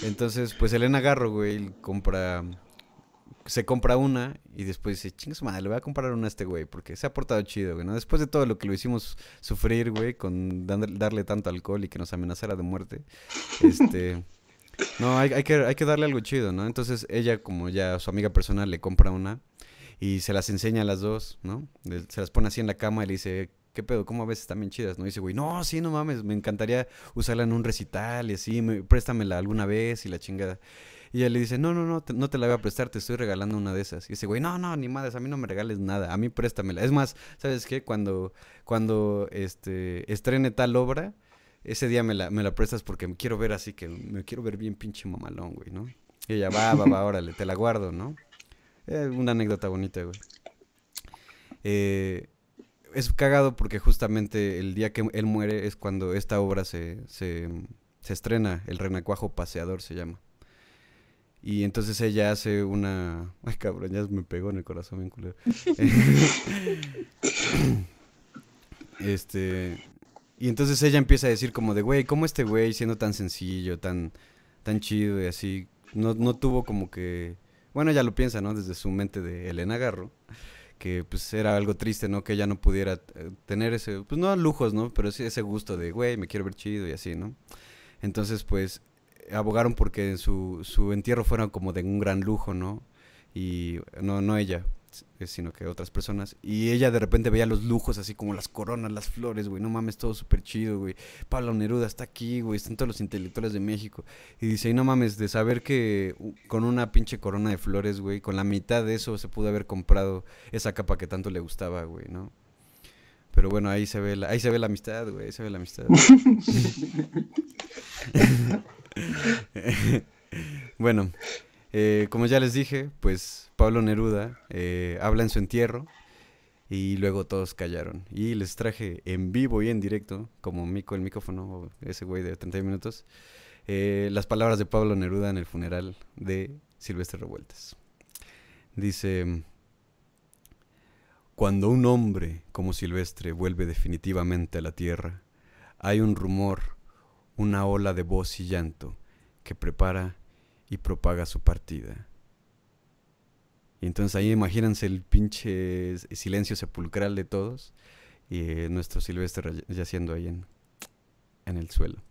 Entonces, pues Elena Garro, güey, compra. Se compra una y después dice, chingas madre, le voy a comprar una a este güey porque se ha portado chido, güey, ¿no? Después de todo lo que lo hicimos sufrir, güey, con darle tanto alcohol y que nos amenazara de muerte, este. [laughs] No, hay, hay, que, hay que darle algo chido, ¿no? Entonces ella, como ya su amiga personal, le compra una y se las enseña a las dos, ¿no? Se las pone así en la cama y le dice, ¿qué pedo? ¿Cómo a veces bien chidas? ¿No? dice, güey, no, sí, no mames, me encantaría usarla en un recital y así, préstamela alguna vez y la chingada. Y ella le dice, no, no, no, no te la voy a prestar, te estoy regalando una de esas. Y dice, güey, no, no, ni madres, a mí no me regales nada, a mí préstamela. Es más, ¿sabes qué? Cuando, cuando este, estrene tal obra, ese día me la, me la prestas porque me quiero ver así, que me quiero ver bien pinche mamalón, güey, ¿no? Y ella, va, va, va, órale, te la guardo, ¿no? Es una anécdota bonita, güey. Eh, es cagado porque justamente el día que él muere es cuando esta obra se, se, estrena, El Renacuajo Paseador se llama. Y entonces ella hace una... [laughs] Ay, cabrón, ya me pegó en el corazón bien culero. [laughs] este... Y entonces ella empieza a decir como de, güey, ¿cómo este güey siendo tan sencillo, tan, tan chido y así, no, no tuvo como que... Bueno, ella lo piensa, ¿no? Desde su mente de Elena Garro que pues era algo triste, ¿no? Que ella no pudiera eh, tener ese, pues no lujos, ¿no? Pero sí ese gusto de, güey, me quiero ver chido y así, ¿no? Entonces, pues, abogaron porque su, su entierro fuera como de un gran lujo, ¿no? Y no, no ella, sino que otras personas. Y ella de repente veía los lujos, así como las coronas, las flores, güey. No mames, todo súper chido, güey. Pablo Neruda está aquí, güey. Están todos los intelectuales de México. Y dice, y no mames, de saber que con una pinche corona de flores, güey, con la mitad de eso se pudo haber comprado esa capa que tanto le gustaba, güey, ¿no? Pero bueno, ahí se ve la, ahí se ve la amistad, güey. Ahí se ve la amistad. [laughs] [laughs] bueno, Eh, como ya les dije, pues Pablo Neruda eh, habla en su entierro y luego todos callaron. Y les traje en vivo y en directo, como Mico el micrófono, ese güey de 30 minutos, eh, las palabras de Pablo Neruda en el funeral de Silvestre Revueltas. Dice, cuando un hombre como Silvestre vuelve definitivamente a la tierra, hay un rumor, una ola de voz y llanto que prepara y propaga su partida. Y entonces ahí imagínense el pinche silencio sepulcral de todos y nuestro Silvestre yaciendo ahí en, en el suelo.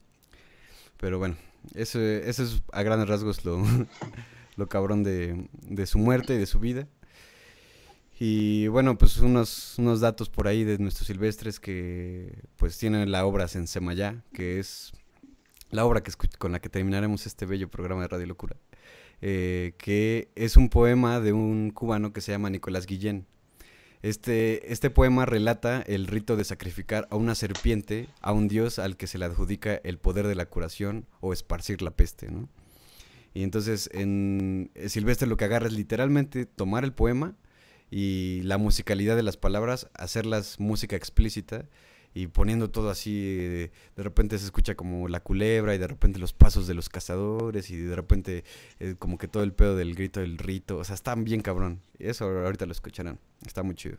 Pero bueno, eso, eso es a grandes rasgos lo, [laughs] lo cabrón de, de, su muerte y de su vida. Y bueno, pues unos, unos datos por ahí de nuestros silvestres que pues tienen la obra Sensemayá, que es la obra que con la que terminaremos este bello programa de Radio Locura. Eh, que es un poema de un cubano que se llama Nicolás Guillén. Este, este poema relata el rito de sacrificar a una serpiente a un dios al que se le adjudica el poder de la curación o esparcir la peste, Y entonces en Silvestre lo que agarra es literalmente tomar el poema y la musicalidad de las palabras, hacerlas música explícita y poniendo todo así, de, repente se escucha como la culebra y de repente los pasos de los cazadores y de repente eh, como que todo el pedo del grito del rito, o sea, está bien cabrón. Eso ahorita lo escucharán, está muy chido.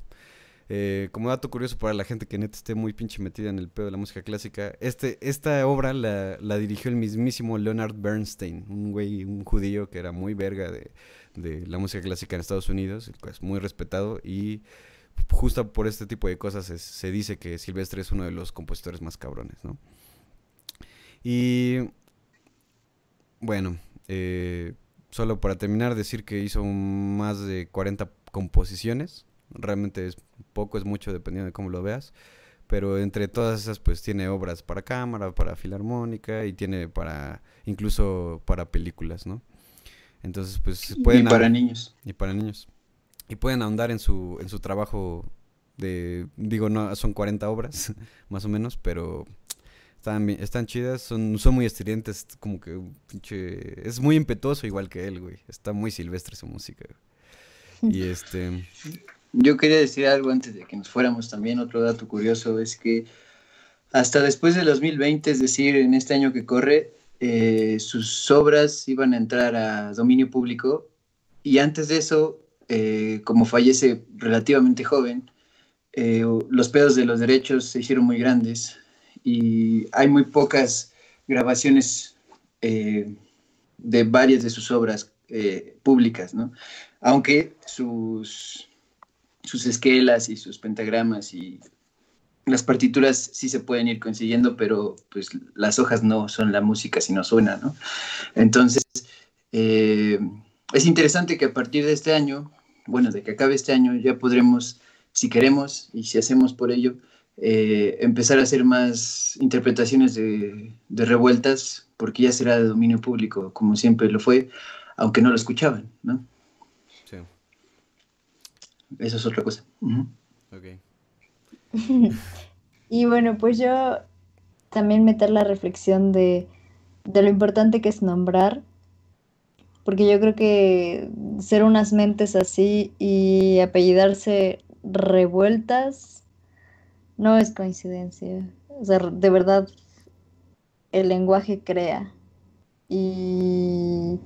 Eh, como dato curioso para la gente que neta esté muy pinche metida en el pedo de la música clásica, este, esta obra la, la dirigió el mismísimo Leonard Bernstein, un güey, un judío que era muy verga de, de la música clásica en Estados Unidos, pues muy respetado y justo por este tipo de cosas se dice que Silvestre es uno de los compositores más cabrones, ¿no? Y bueno, eh, solo para terminar, decir que hizo más de 40 composiciones. Realmente es poco, es mucho, dependiendo de cómo lo veas. Pero entre todas esas, pues tiene obras para cámara, para filarmónica y tiene para, incluso para películas, ¿no? Entonces, pues pueden... Y para niños. Y para niños y pueden ahondar en su, en su trabajo de, digo, no, son 40 obras, [laughs] más o menos, pero están, están chidas, son, son muy estridentes, como que pinche, es muy impetuoso igual que él, güey, está muy silvestre su música. Y este... Yo quería decir algo antes de que nos fuéramos también, otro dato curioso es que hasta después del 2020, es decir, en este año que corre, eh, sus obras iban a entrar a dominio público y antes de eso eh, como fallece relativamente joven, eh, los pedos de los derechos se hicieron muy grandes y hay muy pocas grabaciones eh, de varias de sus obras públicas, ¿no? Aunque sus, sus esquelas y sus pentagramas y las partituras sí se pueden ir consiguiendo, pero pues las hojas no son la música si no suena, ¿no? Entonces, es interesante que a partir de este año bueno, de que acabe este año ya podremos, si queremos y si hacemos por ello, eh, empezar a hacer más interpretaciones de, revueltas, porque ya será de dominio público, como siempre lo fue, aunque no lo escuchaban, ¿no? Sí. Eso es otra cosa. [laughs] y bueno, pues yo también meter la reflexión de, de lo importante que es nombrar porque yo creo que ser unas mentes así y apellidarse revueltas no es coincidencia. O sea, de verdad, el lenguaje crea. Y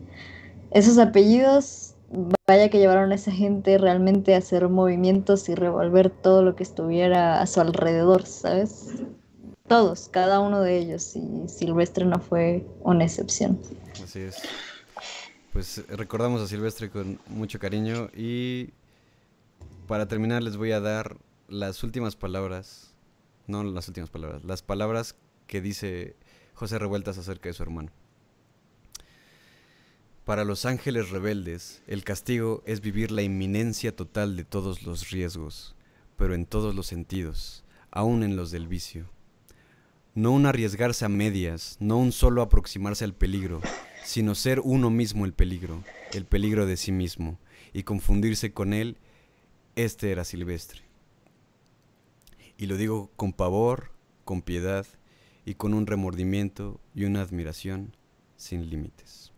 esos apellidos, vaya que llevaron a esa gente realmente a hacer movimientos y revolver todo lo que estuviera a su alrededor, ¿sabes? Todos, cada uno de ellos. Y Silvestre no fue una excepción. Así es. Pues recordamos a Silvestre con mucho cariño y para terminar les voy a dar las últimas palabras, no las últimas palabras, las palabras que dice José Revueltas acerca de su hermano. Para los ángeles rebeldes, el castigo es vivir la inminencia total de todos los riesgos, pero en todos los sentidos, aún en los del vicio. No un arriesgarse a medias, no un solo aproximarse al peligro, sino ser uno mismo el peligro, el peligro de sí mismo, y confundirse con él, este era Silvestre. Y lo digo con pavor, con piedad, y con un remordimiento y una admiración sin límites.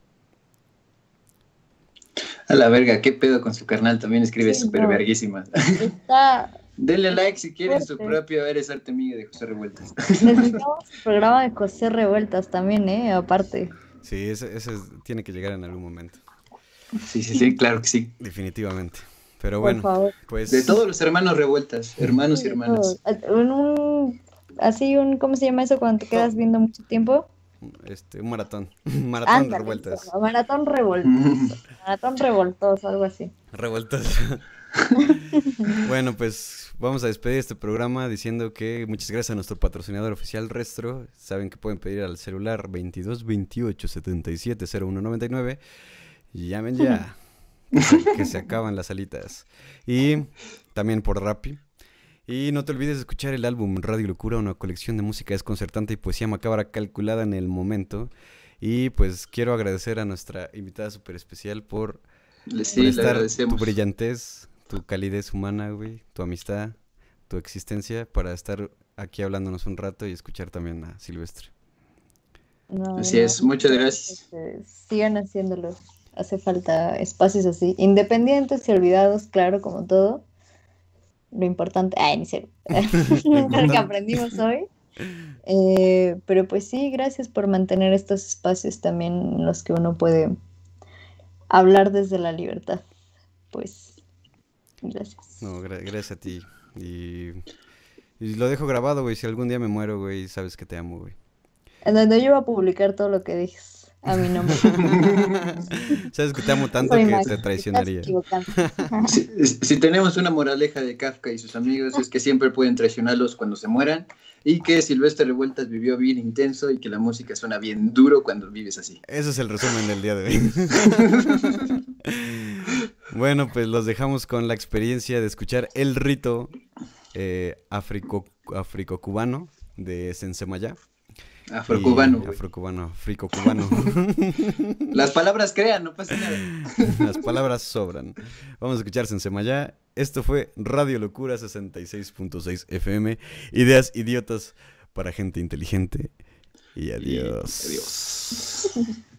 A la verga, qué pedo con su carnal, también escribe súper verguísima. Está [laughs] Denle like si quieren su propio Eres Arte Mío de José Revueltas. Necesitamos un programa de José Revueltas también, ¿eh? Aparte. Sí, ese, ese tiene que llegar en algún momento. Sí, sí, sí, claro que sí. Definitivamente. Pero bueno, pues... De todos los hermanos revueltas, hermanos y hermanas. Un, así un, ¿cómo se llama eso cuando te quedas viendo mucho tiempo? Este, un maratón. [laughs] maratón revueltas. maratón revueltas. [laughs] maratón revoltoso, algo así. Revueltas. [laughs] [laughs] bueno, pues vamos a despedir este programa diciendo que muchas gracias a nuestro patrocinador oficial Restro. Saben que pueden pedir al celular 22 28 77 0199 y llamen ya. que se acaban las alitas. Y también por Rappi. Y no te olvides de escuchar el álbum Radio Locura, una colección de música desconcertante y poesía macabra calculada en el momento. Y pues quiero agradecer a nuestra invitada súper especial por, sí, estar tu brillantez, tu calidez humana, güey, tu amistad, tu existencia para estar aquí hablándonos un rato y escuchar también a Silvestre. así es, muchas gracias. sigan haciéndolo. Hace falta espacios así, independientes y olvidados, claro, como todo. Lo importante, ay, ni [laughs] lo que aprendimos hoy. Eh, pero pues sí, gracias por mantener estos espacios también en los que uno puede hablar desde la libertad. Pues Gracias. No, gracias a ti. Y, lo dejo grabado, güey. Si algún día me muero, güey, sabes que te amo, güey. En donde yo voy a publicar todo lo que dices a mi nombre. [laughs] sabes que te amo tanto que te traicionaría. [laughs] Si, tenemos una moraleja de Kafka y sus amigos es que siempre pueden traicionarlos cuando se mueran y que Silvestre Revueltas vivió bien intenso y que la música suena bien duro cuando vives así. Ese es el resumen del día de hoy. [laughs] Bueno, pues los dejamos con la experiencia de escuchar el rito eh, africo-cubano de Sensemayá. Afrocubano. Afrocubano, africo-cubano. [laughs] Las palabras crean, no pasa nada. [laughs] Las palabras sobran. Vamos a escuchar Sensemayá. Esto fue Radio Locura 66.6 FM. Ideas idiotas para gente inteligente. Y adiós. adiós. [laughs]